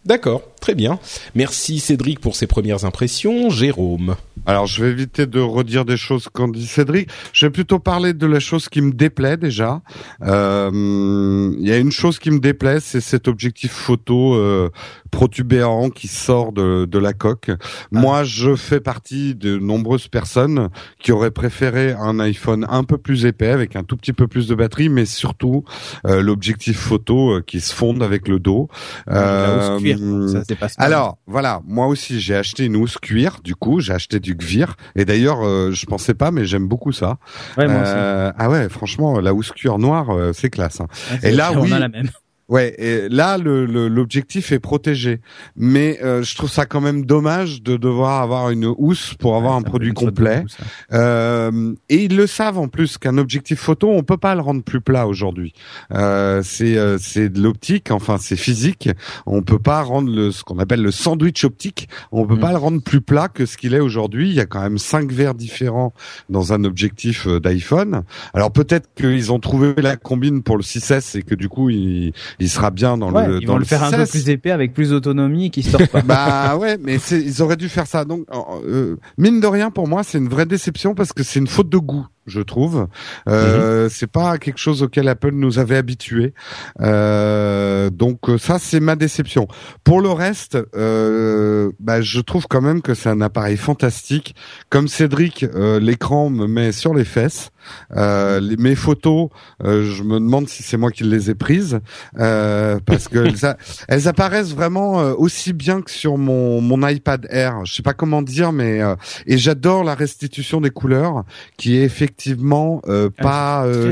D'accord. Très bien. Merci Cédric pour ses premières impressions. Jérôme. Alors, je vais éviter de redire des choses qu'en dit Cédric. Je vais plutôt parler de la chose qui me déplaît déjà. Euh, il y a une chose qui me déplaît, c'est cet objectif photo euh, protubérant qui sort de, de la coque. Ah. Moi, je fais partie de nombreuses personnes qui auraient préféré un iPhone un peu plus épais avec un tout petit peu plus de batterie, mais surtout euh, l'objectif photo euh, qui se fonde avec le dos. Cuir, ça alors voilà, moi aussi j'ai acheté une housse cuir. Du coup, j'ai acheté du Gvir. Et d'ailleurs, euh, je pensais pas, mais j'aime beaucoup ça. ouais, moi aussi. Euh, ah ouais, franchement, la housse cuir noire, euh, c'est classe. hein. Ouais, et là, on oui. a la même. Ouais, et là le le- l'objectif est protégé, mais euh, je trouve ça quand même dommage de devoir avoir une housse pour avoir Ouais, un produit complet. beaucoup, ça. Euh, et ils le savent en plus qu'un objectif photo, on peut pas le rendre plus plat aujourd'hui. Euh, c'est euh, c'est de l'optique, enfin c'est physique. On peut pas rendre le ce qu'on appelle le sandwich optique. On peut Mm. pas le rendre plus plat que ce qu'il est aujourd'hui. Il y a quand même cinq verres différents dans un objectif euh, d'iPhone. Alors peut-être qu'ils ont trouvé la combine pour le 6S et que du coup il, il sera bien dans Ouais, le ils dans vont le faire un peu 6S. plus épais avec plus d'autonomie qui se tord pas. Bah ouais, mais c'est- ils auraient dû faire ça. Donc, euh, mine de rien, pour moi, c'est une vraie déception parce que c'est une faute de goût, je trouve. Euh, C'est pas quelque chose auquel Apple nous avait habitués. Euh, donc euh, ça, c'est ma déception. Pour le reste, euh, bah, je trouve quand même que c'est un appareil fantastique. Comme Cédric, euh, l'écran me met sur les fesses. Euh, les- mes photos, je me demande si c'est moi qui les ai prises euh, parce que elles, a- elles apparaissent vraiment aussi bien que sur mon mon iPad Air. Je sais pas comment dire, mais euh, et j'adore la restitution des couleurs qui est effectivement euh, Ah, pas euh.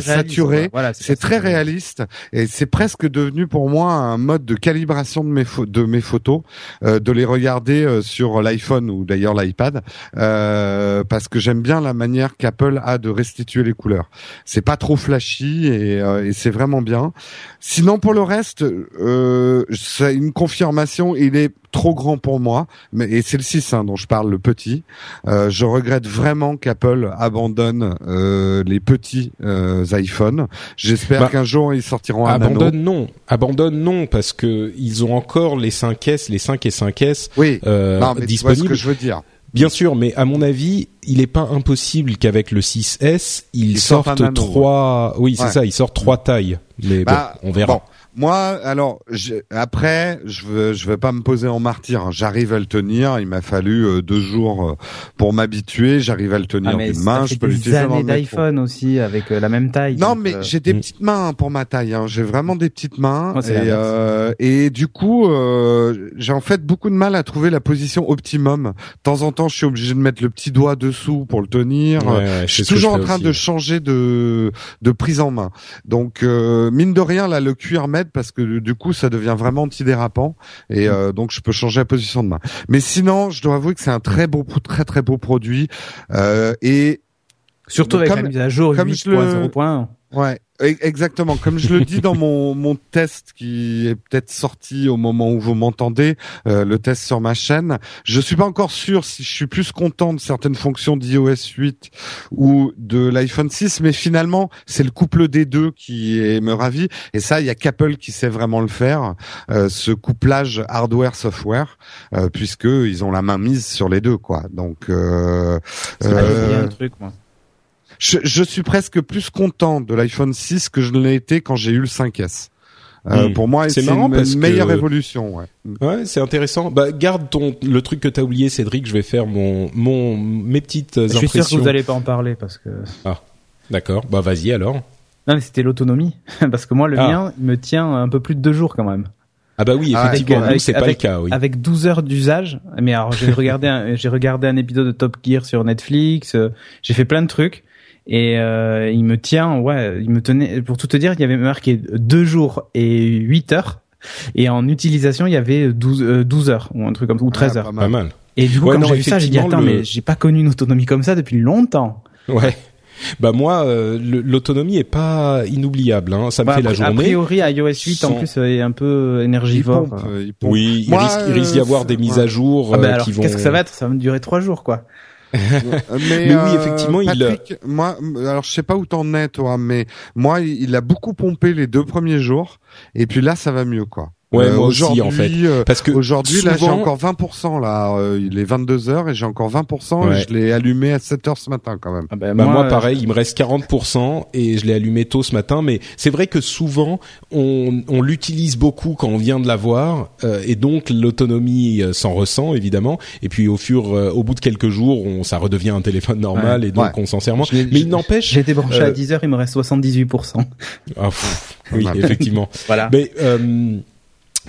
Voilà, C'est très réaliste et c'est presque devenu pour moi un mode de calibration de mes de mes photos, euh, de les regarder euh, sur l'iPhone ou d'ailleurs l'iPad, euh, parce que j'aime bien la manière qu'Apple a de restituer les couleurs. C'est pas trop flashy et, euh, et c'est vraiment bien. Sinon pour le reste, euh, c'est une confirmation. Il est trop grand pour moi, mais et c'est le 6 hein, dont je parle, le petit. Euh, je regrette vraiment qu'Apple abandonne euh, les petits euh, iPhones. J'espère Bah, qu'un jour ils sortiront un nano. Abandonne non, abandonne non parce que ils ont encore les 5S, les 5 et 5S Oui. euh, non, mais tu vois ce disponibles. que je veux dire. Bien sûr, mais à mon avis, il est pas impossible qu'avec le 6S, ils, Ils sortent trois. Oui, c'est ça, ils sortent trois tailles. Mais Bah, bon, on verra. bon. Moi, alors je- après, je veux, je vais pas me poser en martyr. hein. J'arrive à le tenir. Il m'a fallu euh, deux jours euh, pour m'habituer. J'arrive à le tenir Ah, d'une main. Je peux des l'utiliser dans années le métro. d'iPhone aussi avec euh, la même taille. Non, donc, mais euh, j'ai des Mm. petites mains pour ma taille. Hein. J'ai vraiment des petites mains c'est et, euh, et du coup, euh, j'ai en fait beaucoup de mal à trouver la position optimum. De temps en temps, je suis obligé de mettre le petit doigt dessous pour le tenir. Ouais, ouais, je suis toujours je en train aussi. de changer de de prise en main. Donc euh, mine de rien, là, le cuir m'aide parce que du coup, ça devient vraiment antidérapant et euh, donc je peux changer la position de main. Mais sinon, je dois avouer que c'est un très beau, très très beau produit euh, et Surtout avec comme- la mise à jour comme je le- 8.0.1. Ouais, exactement. Comme je le dis dans mon, mon test qui est peut-être sorti au moment où vous m'entendez, euh, le test sur ma chaîne, je suis pas encore sûr si je suis plus content de certaines fonctions d'iOS 8 ou de l'iPhone 6, mais finalement, c'est le couple des deux qui est, me ravit. Et ça, il y a qu'Apple qui sait vraiment le faire, euh, ce couplage hardware-software, euh, puisque ils ont la main mise sur les deux, quoi. Donc, euh, euh, un truc, moi. Je, je suis presque plus content de l'iPhone 6 que je ne l'ai été quand j'ai eu le 5S. Euh, Hmm. Pour moi, C'est une, parce une que- meilleure évolution. Ouais. Ouais, c'est intéressant. Bah, garde ton le truc que t'as oublié, Cédric. Je vais faire mon mon mes petites Je suis sûr que impressions. vous allez pas en parler parce que. D'accord. Bah vas-y alors. Non, mais c'était l'autonomie. parce que moi, le Ah. mien, il me tient un peu plus de deux jours quand même. Ah bah oui, Ah, effectivement. c'est pas avec- le cas. Oui. Avec 12 heures d'usage. Mais alors, j'ai regardé, un, j'ai regardé un épisode de Top Gear sur Netflix. euh, j'ai fait plein de trucs. Et euh, il me tient, ouais, il me tenait. Pour tout te dire, il y avait marqué deux jours et 8 heures. Et en utilisation, il y avait 12, euh, 12 heures ou un truc comme ça, ou 13 Ouais, heures. pas Pas mal. Et du coup, Ouais, quand j'ai vu ça, j'ai dit attends, le- mais j'ai pas connu une autonomie comme ça depuis longtemps. Ouais. Bah moi, euh, l'autonomie est pas inoubliable. Hein. Ça me Bah, fait la a journée. priori, iOS 8 en plus est un peu Il énergivore. pompe, euh, il pompe. Oui, il Moi, risque, il risque d'y euh, avoir des mises ouais. à jour Ah bah euh, alors, qui vont. qu'est-ce que ça va être? Ça va me durer trois jours, quoi. Euh, mais, Mais oui, effectivement, il- Patrick, moi, alors je sais pas où t'en es toi, mais moi, il il a beaucoup pompé les deux premiers jours, et puis là, ça va mieux, quoi. Ouais, moi aussi en fait. Parce que aujourd'hui là j'ai encore 20% là, il est 22 heures et j'ai encore 20% et je l'ai allumé à 7 heures ce matin quand même. Ah ben, bah, moi, pareil, il me reste 40% et je l'ai allumé tôt ce matin, mais c'est vrai que souvent on, on l'utilise beaucoup quand on vient de l'avoir euh, et donc l'autonomie s'en ressent évidemment. Et puis au fur, au bout de quelques jours, on, ça redevient un téléphone normal et donc on s'en sert moins. Mais il n'empêche. J'ai débranché à 10 heures, il me reste 78%. Ah, oui, effectivement. voilà. Mais euh,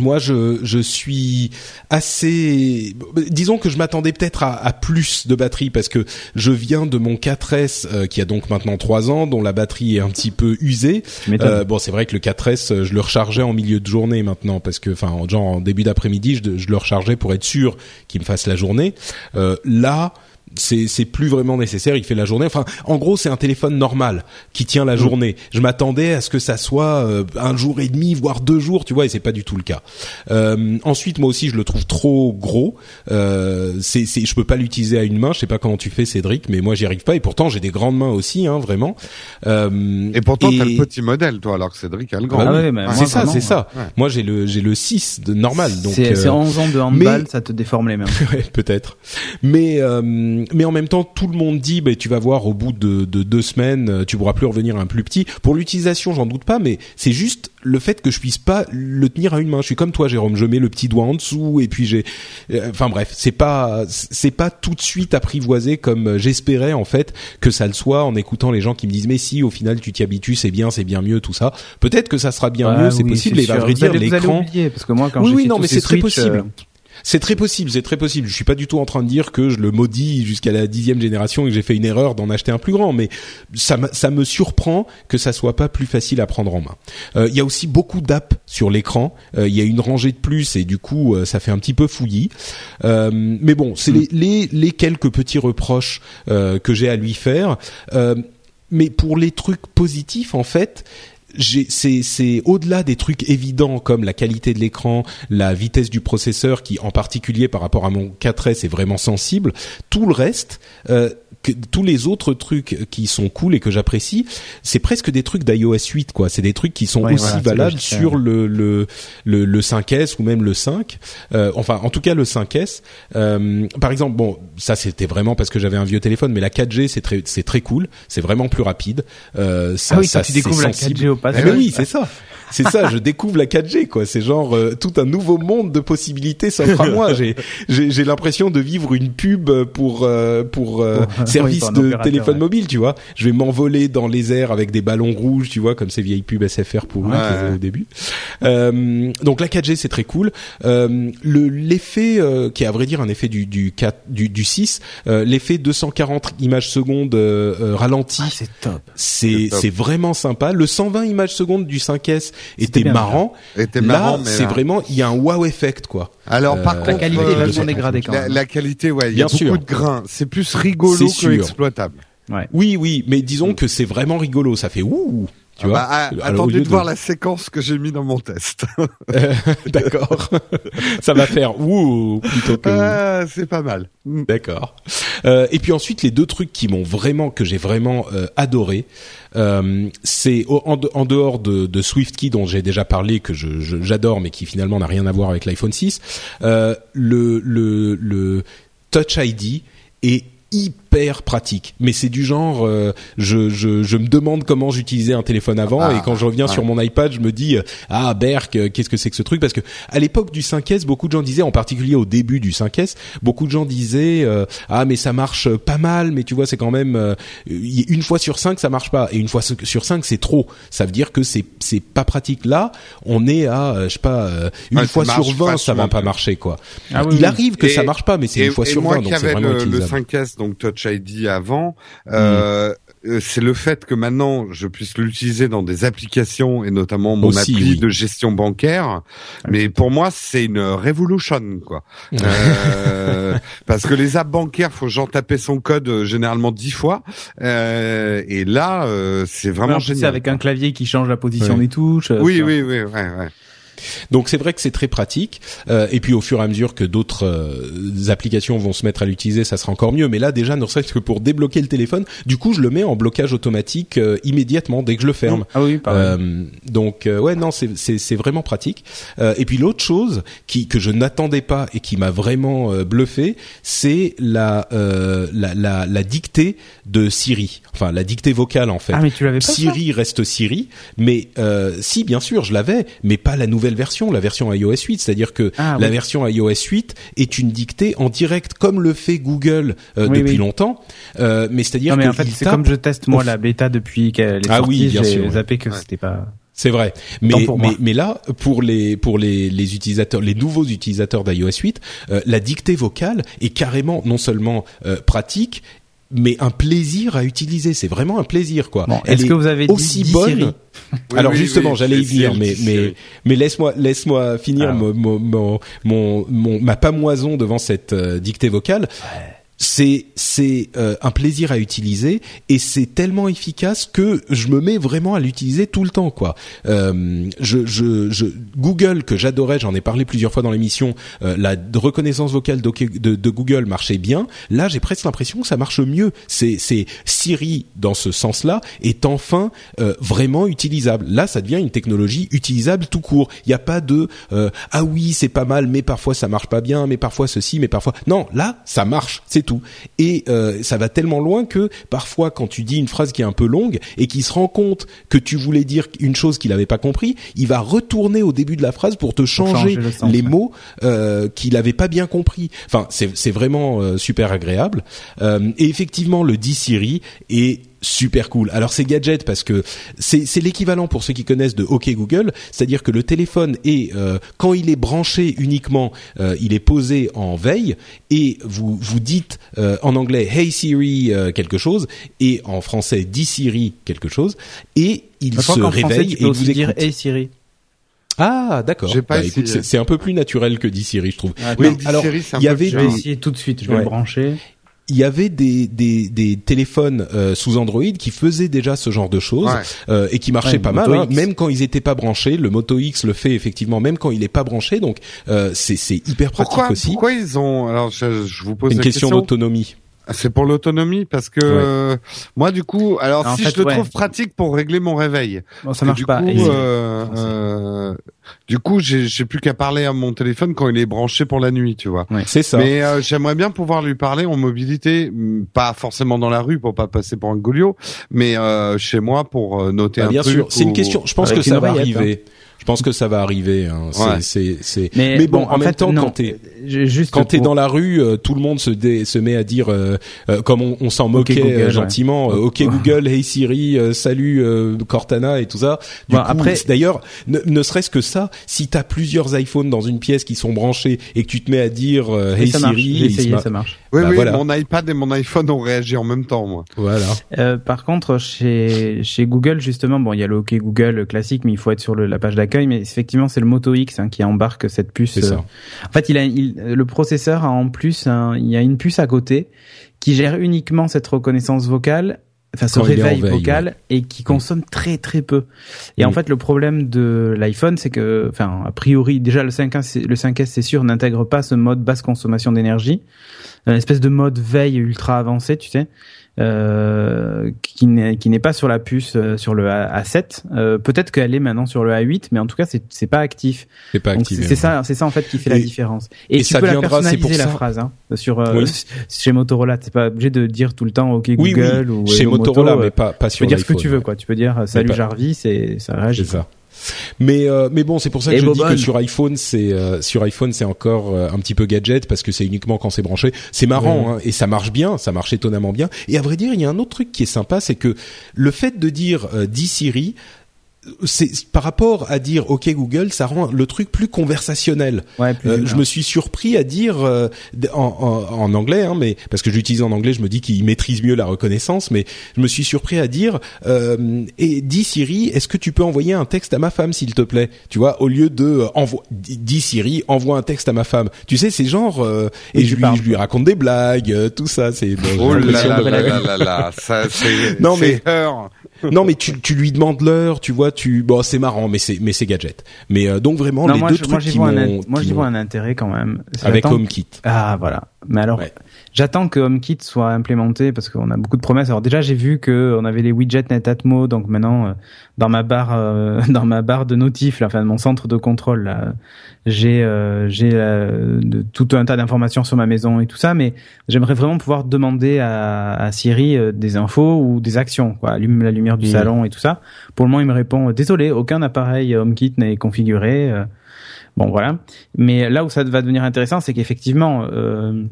moi, je, je suis assez. Disons que je m'attendais peut-être à, à, plus de batterie parce que je viens de mon 4S euh, qui a donc maintenant 3 ans, dont la batterie est un petit peu usée. Euh, bon, c'est vrai que le 4S, je le rechargeais en milieu de journée maintenant parce que, enfin, genre en début d'après-midi, je, je, le rechargeais pour être sûr qu'il me fasse la journée. Euh, là c'est c'est plus vraiment nécessaire. Il fait la journée. Enfin, en gros, c'est un téléphone normal qui tient la mm. journée. Je m'attendais à ce que ça soit euh, un jour et demi, voire deux jours, tu vois, et c'est pas du tout le cas. Euh, ensuite, moi aussi, je le trouve trop gros. Euh, c'est c'est je peux pas l'utiliser à une main. Je sais pas comment tu fais, Cédric, mais moi, j'y arrive pas. Et pourtant, j'ai des grandes mains aussi, hein, vraiment. Euh, et pourtant, t'as le petit modèle, toi, alors que Cédric a le grand. Ah c'est ça, c'est ça. Moi, j'ai le j'ai le 6 de normal. Donc c'est 11 ans de handball, ça te déforme les mains. peut-être. Mais mais en même temps, tout le monde dit, bah, tu vas voir, au bout de, deux semaines, euh, tu pourras plus revenir un plus petit. Pour l'utilisation, j'en doute pas, mais c'est juste le fait que je puisse pas le tenir à une main. Je suis comme toi, Jérôme. Je mets le petit doigt en dessous et puis j'ai. Euh, enfin bref, c'est pas c'est pas tout de suite apprivoisé comme j'espérais en fait que ça le soit en écoutant les gens qui me disent mais si au final tu t'y habitues, c'est bien, c'est bien mieux tout ça. Peut-être que ça sera bien mieux, c'est possible. Et va vrai dire l'écran. Parce que moi quand oui, oui non mais c'est très possible. Euh, c'est très possible, c'est très possible. Je suis pas du tout en train de dire que je le maudis jusqu'à la dixième génération et que j'ai fait une erreur d'en acheter un plus grand, mais ça, ça me surprend que ça soit pas plus facile à prendre en main. Euh, il y a aussi beaucoup d'apps sur l'écran. Euh, il y a une rangée de plus et du coup euh, ça fait un petit peu fouillis. mais bon, c'est mm. les, les, les, quelques petits reproches que j'ai à lui faire. mais pour les trucs positifs, en fait, c'est au-delà des trucs évidents comme la qualité de l'écran, la vitesse du processeur qui en particulier par rapport à mon 4S est vraiment sensible. Tout le reste, euh, tous les autres trucs qui sont cool et que j'apprécie, c'est presque des trucs d'iOS 8 quoi. C'est des trucs qui sont aussi valables sur le, le, le le 5S ou même le 5. Euh, enfin, en tout cas le 5S. Euh, par exemple, bon, ça c'était vraiment parce que j'avais un vieux téléphone, mais la 4G c'est très c'est très cool. C'est vraiment plus rapide. Euh, ça, ah oui, ça, tu découvres la 4G au passage. Eh oui, c'est ça c'est ça, je découvre la 4G quoi. C'est genre euh, tout un nouveau monde de possibilités s'offre à moi. J'ai j'ai l'impression de vivre une pub pour euh, pour euh, service de téléphone mobile, tu vois. Je vais m'envoler dans les airs avec des ballons rouges, tu vois, comme ces vieilles pubs SFR pour ouais. au début. donc la 4G c'est très cool. le l'effet qui est à vrai dire un effet du du 4 du, du 6, l'effet 240 images secondes ralenti. Ah, c'est top. C'est c'est vraiment sympa. Le 120 images secondes du 5S était marrant. Était là, c'est vraiment il y a un wow effect quoi. Alors par euh, contre, la qualité est vachement dégradée quand même. La, qualité, ouais, il y a beaucoup de grains. C'est plus rigolo que exploitable. Ouais. Oui, oui, mais disons que c'est vraiment rigolo. Ça fait ouh. Tu ah vois bah, ah, attendez de, voir la séquence que j'ai mis dans mon test. Euh, d'accord. ça va faire ouh plutôt que. Ah, c'est pas mal. Mm. D'accord. Euh, et puis ensuite les deux trucs qui m'ont vraiment que j'ai vraiment euh, adoré, euh, c'est en, dehors de, de SwiftKey dont j'ai déjà parlé que j'adore mais qui finalement n'a rien à voir avec l'iPhone 6, euh, le, le le Touch ID est hyper pratique. Mais c'est du genre, euh, je, je, je, me demande comment j'utilisais un téléphone avant ah, et quand je reviens sur mon iPad, je me dis euh, ah Berk, euh, qu'est-ce que c'est que ce truc? Parce que à l'époque du 5S, beaucoup de gens disaient, en particulier au début du 5S, beaucoup de gens disaient ah mais ça marche pas mal, mais tu vois c'est quand même une fois sur cinq ça marche pas et une fois sur cinq c'est trop. Ça veut dire que c'est c'est pas pratique. Là, on est à je sais pas une fois sur 20 ça va pas marcher quoi. Ah Il arrive que ça marche pas, mais c'est une fois sur 20 donc c'est vraiment le, le 5S donc Touch ID avant, euh, euh, c'est le fait que maintenant je puisse l'utiliser dans des applications et notamment mon appli de gestion bancaire. Mais pour moi, c'est une révolution quoi. euh, parce que les apps bancaires, faut genre taper son code euh, généralement dix fois. Euh, et là, c'est vraiment génial. C'est avec un clavier qui change la position des touches. Oui, oui, oui, ouais, ouais. Donc c'est vrai que c'est très pratique. Euh, et puis au fur et à mesure que d'autres euh, applications vont se mettre à l'utiliser, ça sera encore mieux. Mais là déjà, ne serait-ce que pour débloquer le téléphone, du coup je le mets en blocage automatique euh, immédiatement dès que je le ferme. Ah oui, pareil. donc ouais, non, c'est vraiment pratique. et puis l'autre chose qui que je n'attendais pas et qui m'a vraiment bluffé, c'est la, la la la dictée de Siri. Enfin la dictée vocale en fait. Ah mais tu l'avais pas Siri reste Siri, mais si bien sûr je l'avais, mais pas la nouvelle version, la version iOS 8. C'est-à-dire que Ah, la oui. version iOS 8 est une dictée en direct, comme le fait Google euh, Oui, depuis oui. longtemps. Euh, mais c'est-à-dire que en fait il c'est tape- comme je teste moi la bêta depuis qu'elle est Ah sortie, j'ai zappé que Ouais. c'était pas. C'est vrai, mais là pour les pour les les utilisateurs, les nouveaux utilisateurs d'iOS 8, euh, la dictée vocale est carrément non seulement pratique, mais un plaisir à utiliser. C'est vraiment un plaisir quoi. Bon, est-ce est que vous avez dit- aussi dit bonne Oui, Alors oui, justement, oui, j'allais y venir, mais mais mais laisse-moi laisse-moi finir Alors. mon, mon, mon, mon- mon- ma pamoison devant cette euh, dictée vocale. C'est c'est euh, un plaisir à utiliser et c'est tellement efficace que je me mets vraiment à l'utiliser tout le temps quoi. Euh, je, je, je Google que j'adorais, j'en ai parlé plusieurs fois dans l'émission, euh, la reconnaissance vocale de Google marchait bien. Là, j'ai presque l'impression que ça marche mieux. C'est c'est Siri dans ce sens-là est enfin euh, vraiment utilisable. Là, ça devient une technologie utilisable tout court. Il n'y a pas de euh, ah oui c'est pas mal, mais parfois ça marche pas bien, mais parfois ceci, mais parfois non. Là, ça marche, c'est tout. Et euh, ça va tellement loin que parfois quand tu dis une phrase qui est un peu longue et qu'il se rend compte que tu voulais dire une chose qu'il n'avait pas compris, il va retourner au début de la phrase pour te changer, changer le sens, les ouais. mots euh, qu'il avait pas bien compris. Enfin, c'est c'est vraiment euh, super agréable. Euh, et effectivement, le dit Siri est super cool. Alors c'est gadget parce que c'est c'est l'équivalent pour ceux qui connaissent de OK Google, c'est-à-dire que le téléphone est euh, quand il est branché uniquement, euh, il est posé en veille et vous vous dites euh, en anglais Hey Siri euh, quelque chose et en français dit Siri quelque chose et il se français, réveille tu et peux il aussi vous dire écoute. Hey Siri. Ah d'accord. J'ai pas Bah, c'est un peu plus naturel que dit Siri, je trouve. Ah, Mais Mais alors, il y avait Je bizarre. vais des- essayer tout de suite, je vais Ouais. le brancher. Il y avait des, des, des téléphones euh, sous Android qui faisaient déjà ce genre de choses Ouais. euh, et qui marchaient Ouais, pas mal, hein, même quand ils étaient pas branchés. Le Moto X le fait effectivement, même quand il est pas branché. Donc euh, c'est c'est hyper pratique Pourquoi, aussi. pourquoi ils ont alors je, je vous pose Une la question question. d'autonomie. C'est pour l'autonomie parce que euh, moi du coup, alors En si fait, je le ouais. trouve pratique pour régler mon réveil, Bon, ça marche du pas. coup, euh, euh, du coup, j'ai j'ai plus qu'à parler à mon téléphone quand il est branché pour la nuit, tu vois. C'est ça. Mais euh, j'aimerais bien pouvoir lui parler en mobilité, mm, pas forcément dans la rue pour pas passer pour un gouliot, mais euh, chez moi pour noter Bah, un bien truc. sûr, c'est une question. Je pense Avec que ça va arriver. Je pense que ça va arriver. Hein. Ouais. C'est c'est. Mais, Mais bon, en même fait, temps, non. quand t'es juste quand t'es pour- dans la rue, euh, tout le monde se, dé- se met à dire, euh, euh, comme on, on s'en moquait Google, euh, ouais. gentiment, euh, OK Google, Hey Siri, euh, salut euh, Cortana et tout ça. Du Bon, coup, après- d'ailleurs, ne, ne serait-ce que ça, si t'as plusieurs iPhones dans une pièce qui sont branchés et que tu te mets à dire euh, Hey ça marche. Siri, se essayé, ça marche. Oui, Bah, oui, voilà. mon iPad et mon iPhone ont réagi en même temps, moi. voilà. Euh, par contre, chez chez Google justement, bon, il y a le OK Google classique, mais il faut être sur le- la page d'accueil. Mais effectivement, c'est le Moto X hein, qui embarque cette puce. C'est ça. euh, En fait, il a il, le processeur a en plus, un- il y a une puce à côté qui gère uniquement cette reconnaissance vocale, enfin ce réveil veille, vocal et qui consomme très très peu. Et en Mm. fait, le problème de l'iPhone, c'est que, enfin, a priori, déjà le 5S, c'est- le 5S, c'est sûr, n'intègre pas ce mode basse consommation d'énergie, une espèce de mode veille ultra avancé, tu sais. Euh, qui n'est qui n'est pas sur la puce euh, sur le A- A7 euh, peut-être qu'elle est maintenant sur le A8 mais en tout cas c'est c'est pas actif C'est pas donc activé. c'est ça, c'est ça en fait qui fait la différence. Et, et tu ça peux la viendra, pour personnaliser la ça. phrase hein, sur euh, Oui. chez Motorola. T'es pas obligé de dire tout le temps OK Oui, Google oui. ou Chez Hello Motorola, Moto, mais euh, pas pas Tu sur peux dire ce que tu veux quoi. Tu peux dire euh, salut pas- Jarvis et ça réagit. C'est ça. Mais euh, mais bon, c'est pour ça que Et je dis que sur iPhone, c'est euh, sur iPhone, c'est encore euh, un petit peu gadget parce que c'est uniquement quand c'est branché. C'est marrant hein, et ça marche bien, ça marche étonnamment bien. Et à vrai dire, il y a un autre truc qui est sympa, c'est que le fait de dire euh, dis Siri c'est par rapport à dire OK Google, ça rend le truc plus conversationnel. Ouais, plus Euh, je me suis surpris à dire euh, en, en, en anglais, hein, mais parce que j'utilise en anglais, je me dis qu'il maîtrise mieux la reconnaissance, mais je me suis surpris à dire euh, et dis Siri, est-ce que tu peux envoyer un texte à ma femme s'il te plaît? Tu vois, au lieu de euh, envoie dis Siri, envoie un texte à ma femme. Tu sais, c'est genre euh, Oui, et je lui, je lui raconte des blagues, euh, tout ça. C'est Oh là l'impression là de- là là là là, ça c'est Non, Her. non, mais tu, tu lui demandes l'heure, tu vois, tu bon, c'est marrant, mais c'est mais c'est gadget. Mais euh, donc vraiment les moi, deux je, trucs qui m'ont moi, j'y vois un intérêt quand même. avec HomeKit. Ah voilà. Mais alors, Ouais. J'attends que HomeKit soit implémenté parce qu'on a beaucoup de promesses. Alors déjà, j'ai vu que on avait les widgets Netatmo, donc maintenant euh, dans ma barre, euh, dans ma barre de notif, là, enfin mon centre de contrôle, j'ai euh, j'ai euh, de- tout un tas d'informations sur ma maison et tout ça, mais j'aimerais vraiment pouvoir demander à, à Siri euh, des infos ou des actions, quoi, allume la lumière du Mhm. salon et tout ça. Pour le moment, il me répond désolé, aucun appareil HomeKit n'est configuré. euh, Bon voilà. Mais là où ça va devenir intéressant, c'est qu'effectivement, euh,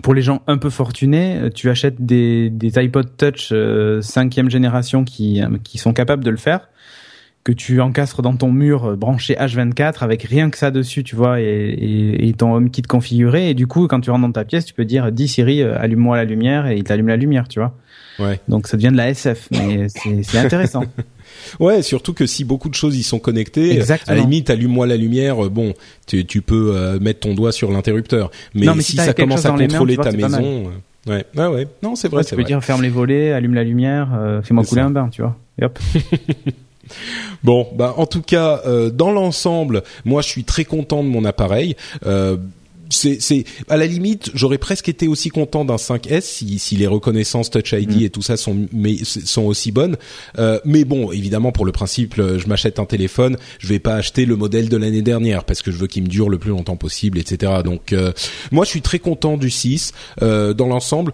pour les gens un peu fortunés, euh, tu achètes des, iPod Touch euh, cinquième génération qui, euh, qui sont capables de le faire, que tu encastres dans ton mur euh, branché H24 avec rien que ça dessus, tu vois, et, et, et ton HomeKit configuré. Et du coup, quand tu rentres dans ta pièce, tu peux dire dis Siri, euh, allume-moi la lumière, et il t'allume la lumière, tu vois. Ouais. Donc ça devient de la SF, mais c'est intéressant. Ouais, surtout que si beaucoup de choses y sont connectées, Exactement. à la limite, allume-moi la lumière. euh, Bon, tu, tu peux euh, mettre ton doigt sur l'interrupteur, mais, si ça commence à mains, contrôler vois, ta maison, ouais, ouais, ouais. Non, c'est vrai, tu peux vrai. dire ferme les volets, allume la lumière, euh, fais-moi couler ça. un bain, tu vois. Et hop. Bon, bah en tout cas, euh, dans l'ensemble, moi je suis très content de mon appareil. Euh, c'est, à la limite, j'aurais presque été aussi content d'un 5S si, si les reconnaissances Touch ID Mm. et tout ça sont mais, sont aussi bonnes. Euh, mais bon, évidemment pour le principe, je m'achète un téléphone, je vais pas acheter le modèle de l'année dernière parce que je veux qu'il me dure le plus longtemps possible, etc. Donc euh, moi je suis très content du 6 euh, dans l'ensemble.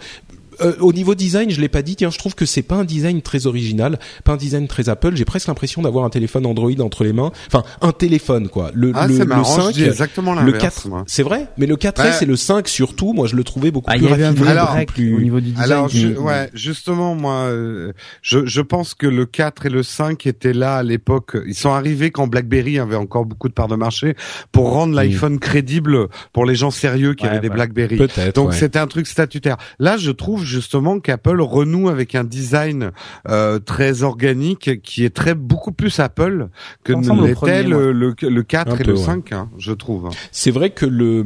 Euh, au niveau design, je l'ai pas dit. Tiens, je trouve que c'est pas un design très original, pas un design très Apple. J'ai presque l'impression d'avoir un téléphone Android entre les mains. Enfin, un téléphone quoi. Le, Ah, le, c'est le marrant, 5, je dis exactement le l'inverse, 4, moi. c'est vrai. Mais le 4S Ouais. et le 5 surtout, moi je le trouvais beaucoup Ah, plus raffiné, Alors, plus. au niveau du design. Alors, je- mais- ouais, justement, moi, euh, je, je pense que le 4 et le 5 étaient là à l'époque. Ils sont arrivés quand BlackBerry avait encore beaucoup de parts de marché pour rendre l'iPhone crédible pour les gens sérieux qui Ouais, avaient des. BlackBerry. Peut-être. Donc ouais. c'était un truc statutaire. Là, je trouve justement qu'Apple renoue avec un design euh, très organique qui est très beaucoup plus Apple que ne l'était le, le, le 4 Un et peu, le ouais. 5, hein, je trouve. C'est vrai que le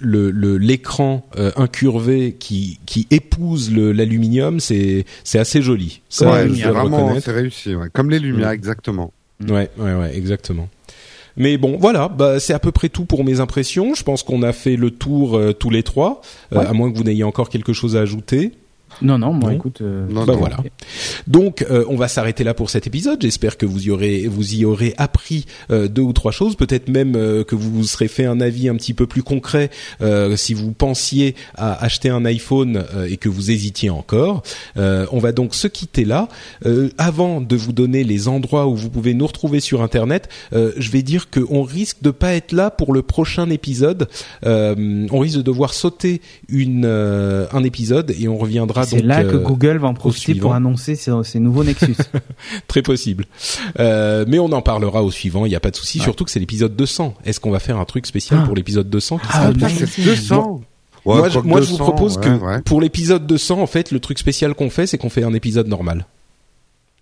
le le- l'écran euh, incurvé qui qui épouse le l'aluminium, c'est c'est assez joli. Ça, je le vraiment c'est réussi, ouais. comme les lumières Mm. exactement. Ouais, ouais, ouais, exactement. Mais bon, voilà, bah, c'est à peu près tout pour mes impressions. Je pense qu'on a fait le tour euh, tous les trois, euh, Ouais. à moins que vous n'ayez encore quelque chose à ajouter. Non, non, moi, Non. écoute. euh, Non, Bah non. voilà. Donc, euh, on va s'arrêter là pour cet épisode. J'espère que vous y aurez, vous y aurez appris euh, deux ou trois choses. Peut-être même euh, que vous vous serez fait un avis un petit peu plus concret euh, si vous pensiez à acheter un iPhone euh, et que vous hésitiez encore. Euh, on va donc se quitter là. Euh, avant de vous donner les endroits où vous pouvez nous retrouver sur Internet, euh, je vais dire qu'on risque de pas être là pour le prochain épisode. Euh, on risque de devoir sauter une euh, un épisode et on reviendra C'est donc. là que euh, Google va en profiter pour annoncer ses, ses nouveaux Nexus. Très possible. Euh, mais on en parlera au suivant, il n'y a pas de souci, Ouais. surtout que c'est l'épisode 200. Est-ce qu'on va faire un truc spécial Ah. pour l'épisode 200 qui Ah, sera c'est 200. Ouais, moi, je, vous 200, propose ouais, que ouais. pour l'épisode 200, en fait, le truc spécial qu'on fait, c'est qu'on fait un épisode normal.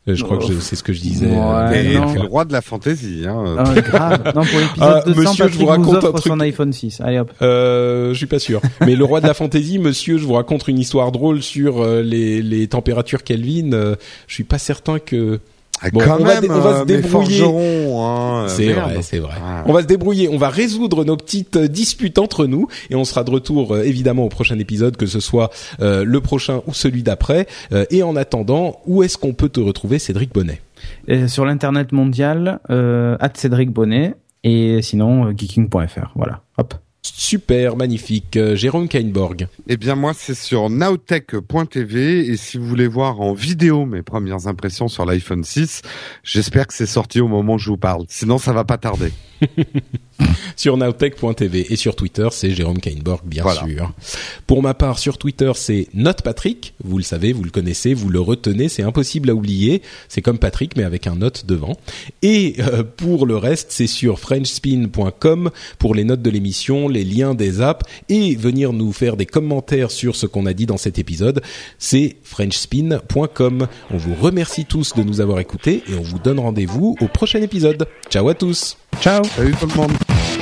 Euh, je crois que je- c'est ce que je disais. Ouais, euh, non. t'es fois. le roi de la fantaisie. Hein. ah, grave. Non, pour l'épisode Ah, 200, monsieur, je Patrick vous raconte nous un offre truc. son iPhone 6. Allez hop. Euh, je suis pas sûr. Mais le roi de la fantaisie, monsieur, je vous raconte une histoire drôle sur euh, les, les températures Kelvin. Je suis pas certain que Bon, quand on va même, dé- on va se euh, débrouiller. hein, C'est merde. vrai, c'est vrai. Ah. On va se débrouiller, on va résoudre nos petites euh, disputes entre nous et on sera de retour euh, évidemment au prochain épisode, que ce soit euh, le prochain ou celui d'après. Euh, et en attendant, où est-ce qu'on peut te retrouver, Cédric Bonnet? Et sur l'internet mondial, euh, Cédric Bonnet. Et sinon, geeking.fr. Voilà. Hop. Super, magnifique. Euh, Jérôme Kainborg. Eh bien moi c'est sur nowtech.tv et si vous voulez voir en vidéo mes premières impressions sur l'iPhone 6, j'espère que c'est sorti au moment où je vous parle. Sinon ça va pas tarder. Sur nowtech.tv et sur Twitter, c'est Jérôme Kainborg, bien Voilà. sûr. Pour ma part, sur Twitter, c'est NotePatrick. Vous le savez, vous le connaissez, vous le retenez, c'est impossible à oublier. C'est comme Patrick, mais avec un note devant. Et euh, pour le reste, c'est sur frenchspin.com pour les notes de l'émission, les liens des apps et venir nous faire des commentaires sur ce qu'on a dit dans cet épisode. C'est frenchspin.com. On vous remercie tous de nous avoir écoutés et on vous donne rendez-vous au prochain épisode. Ciao à tous Ciao. Salut.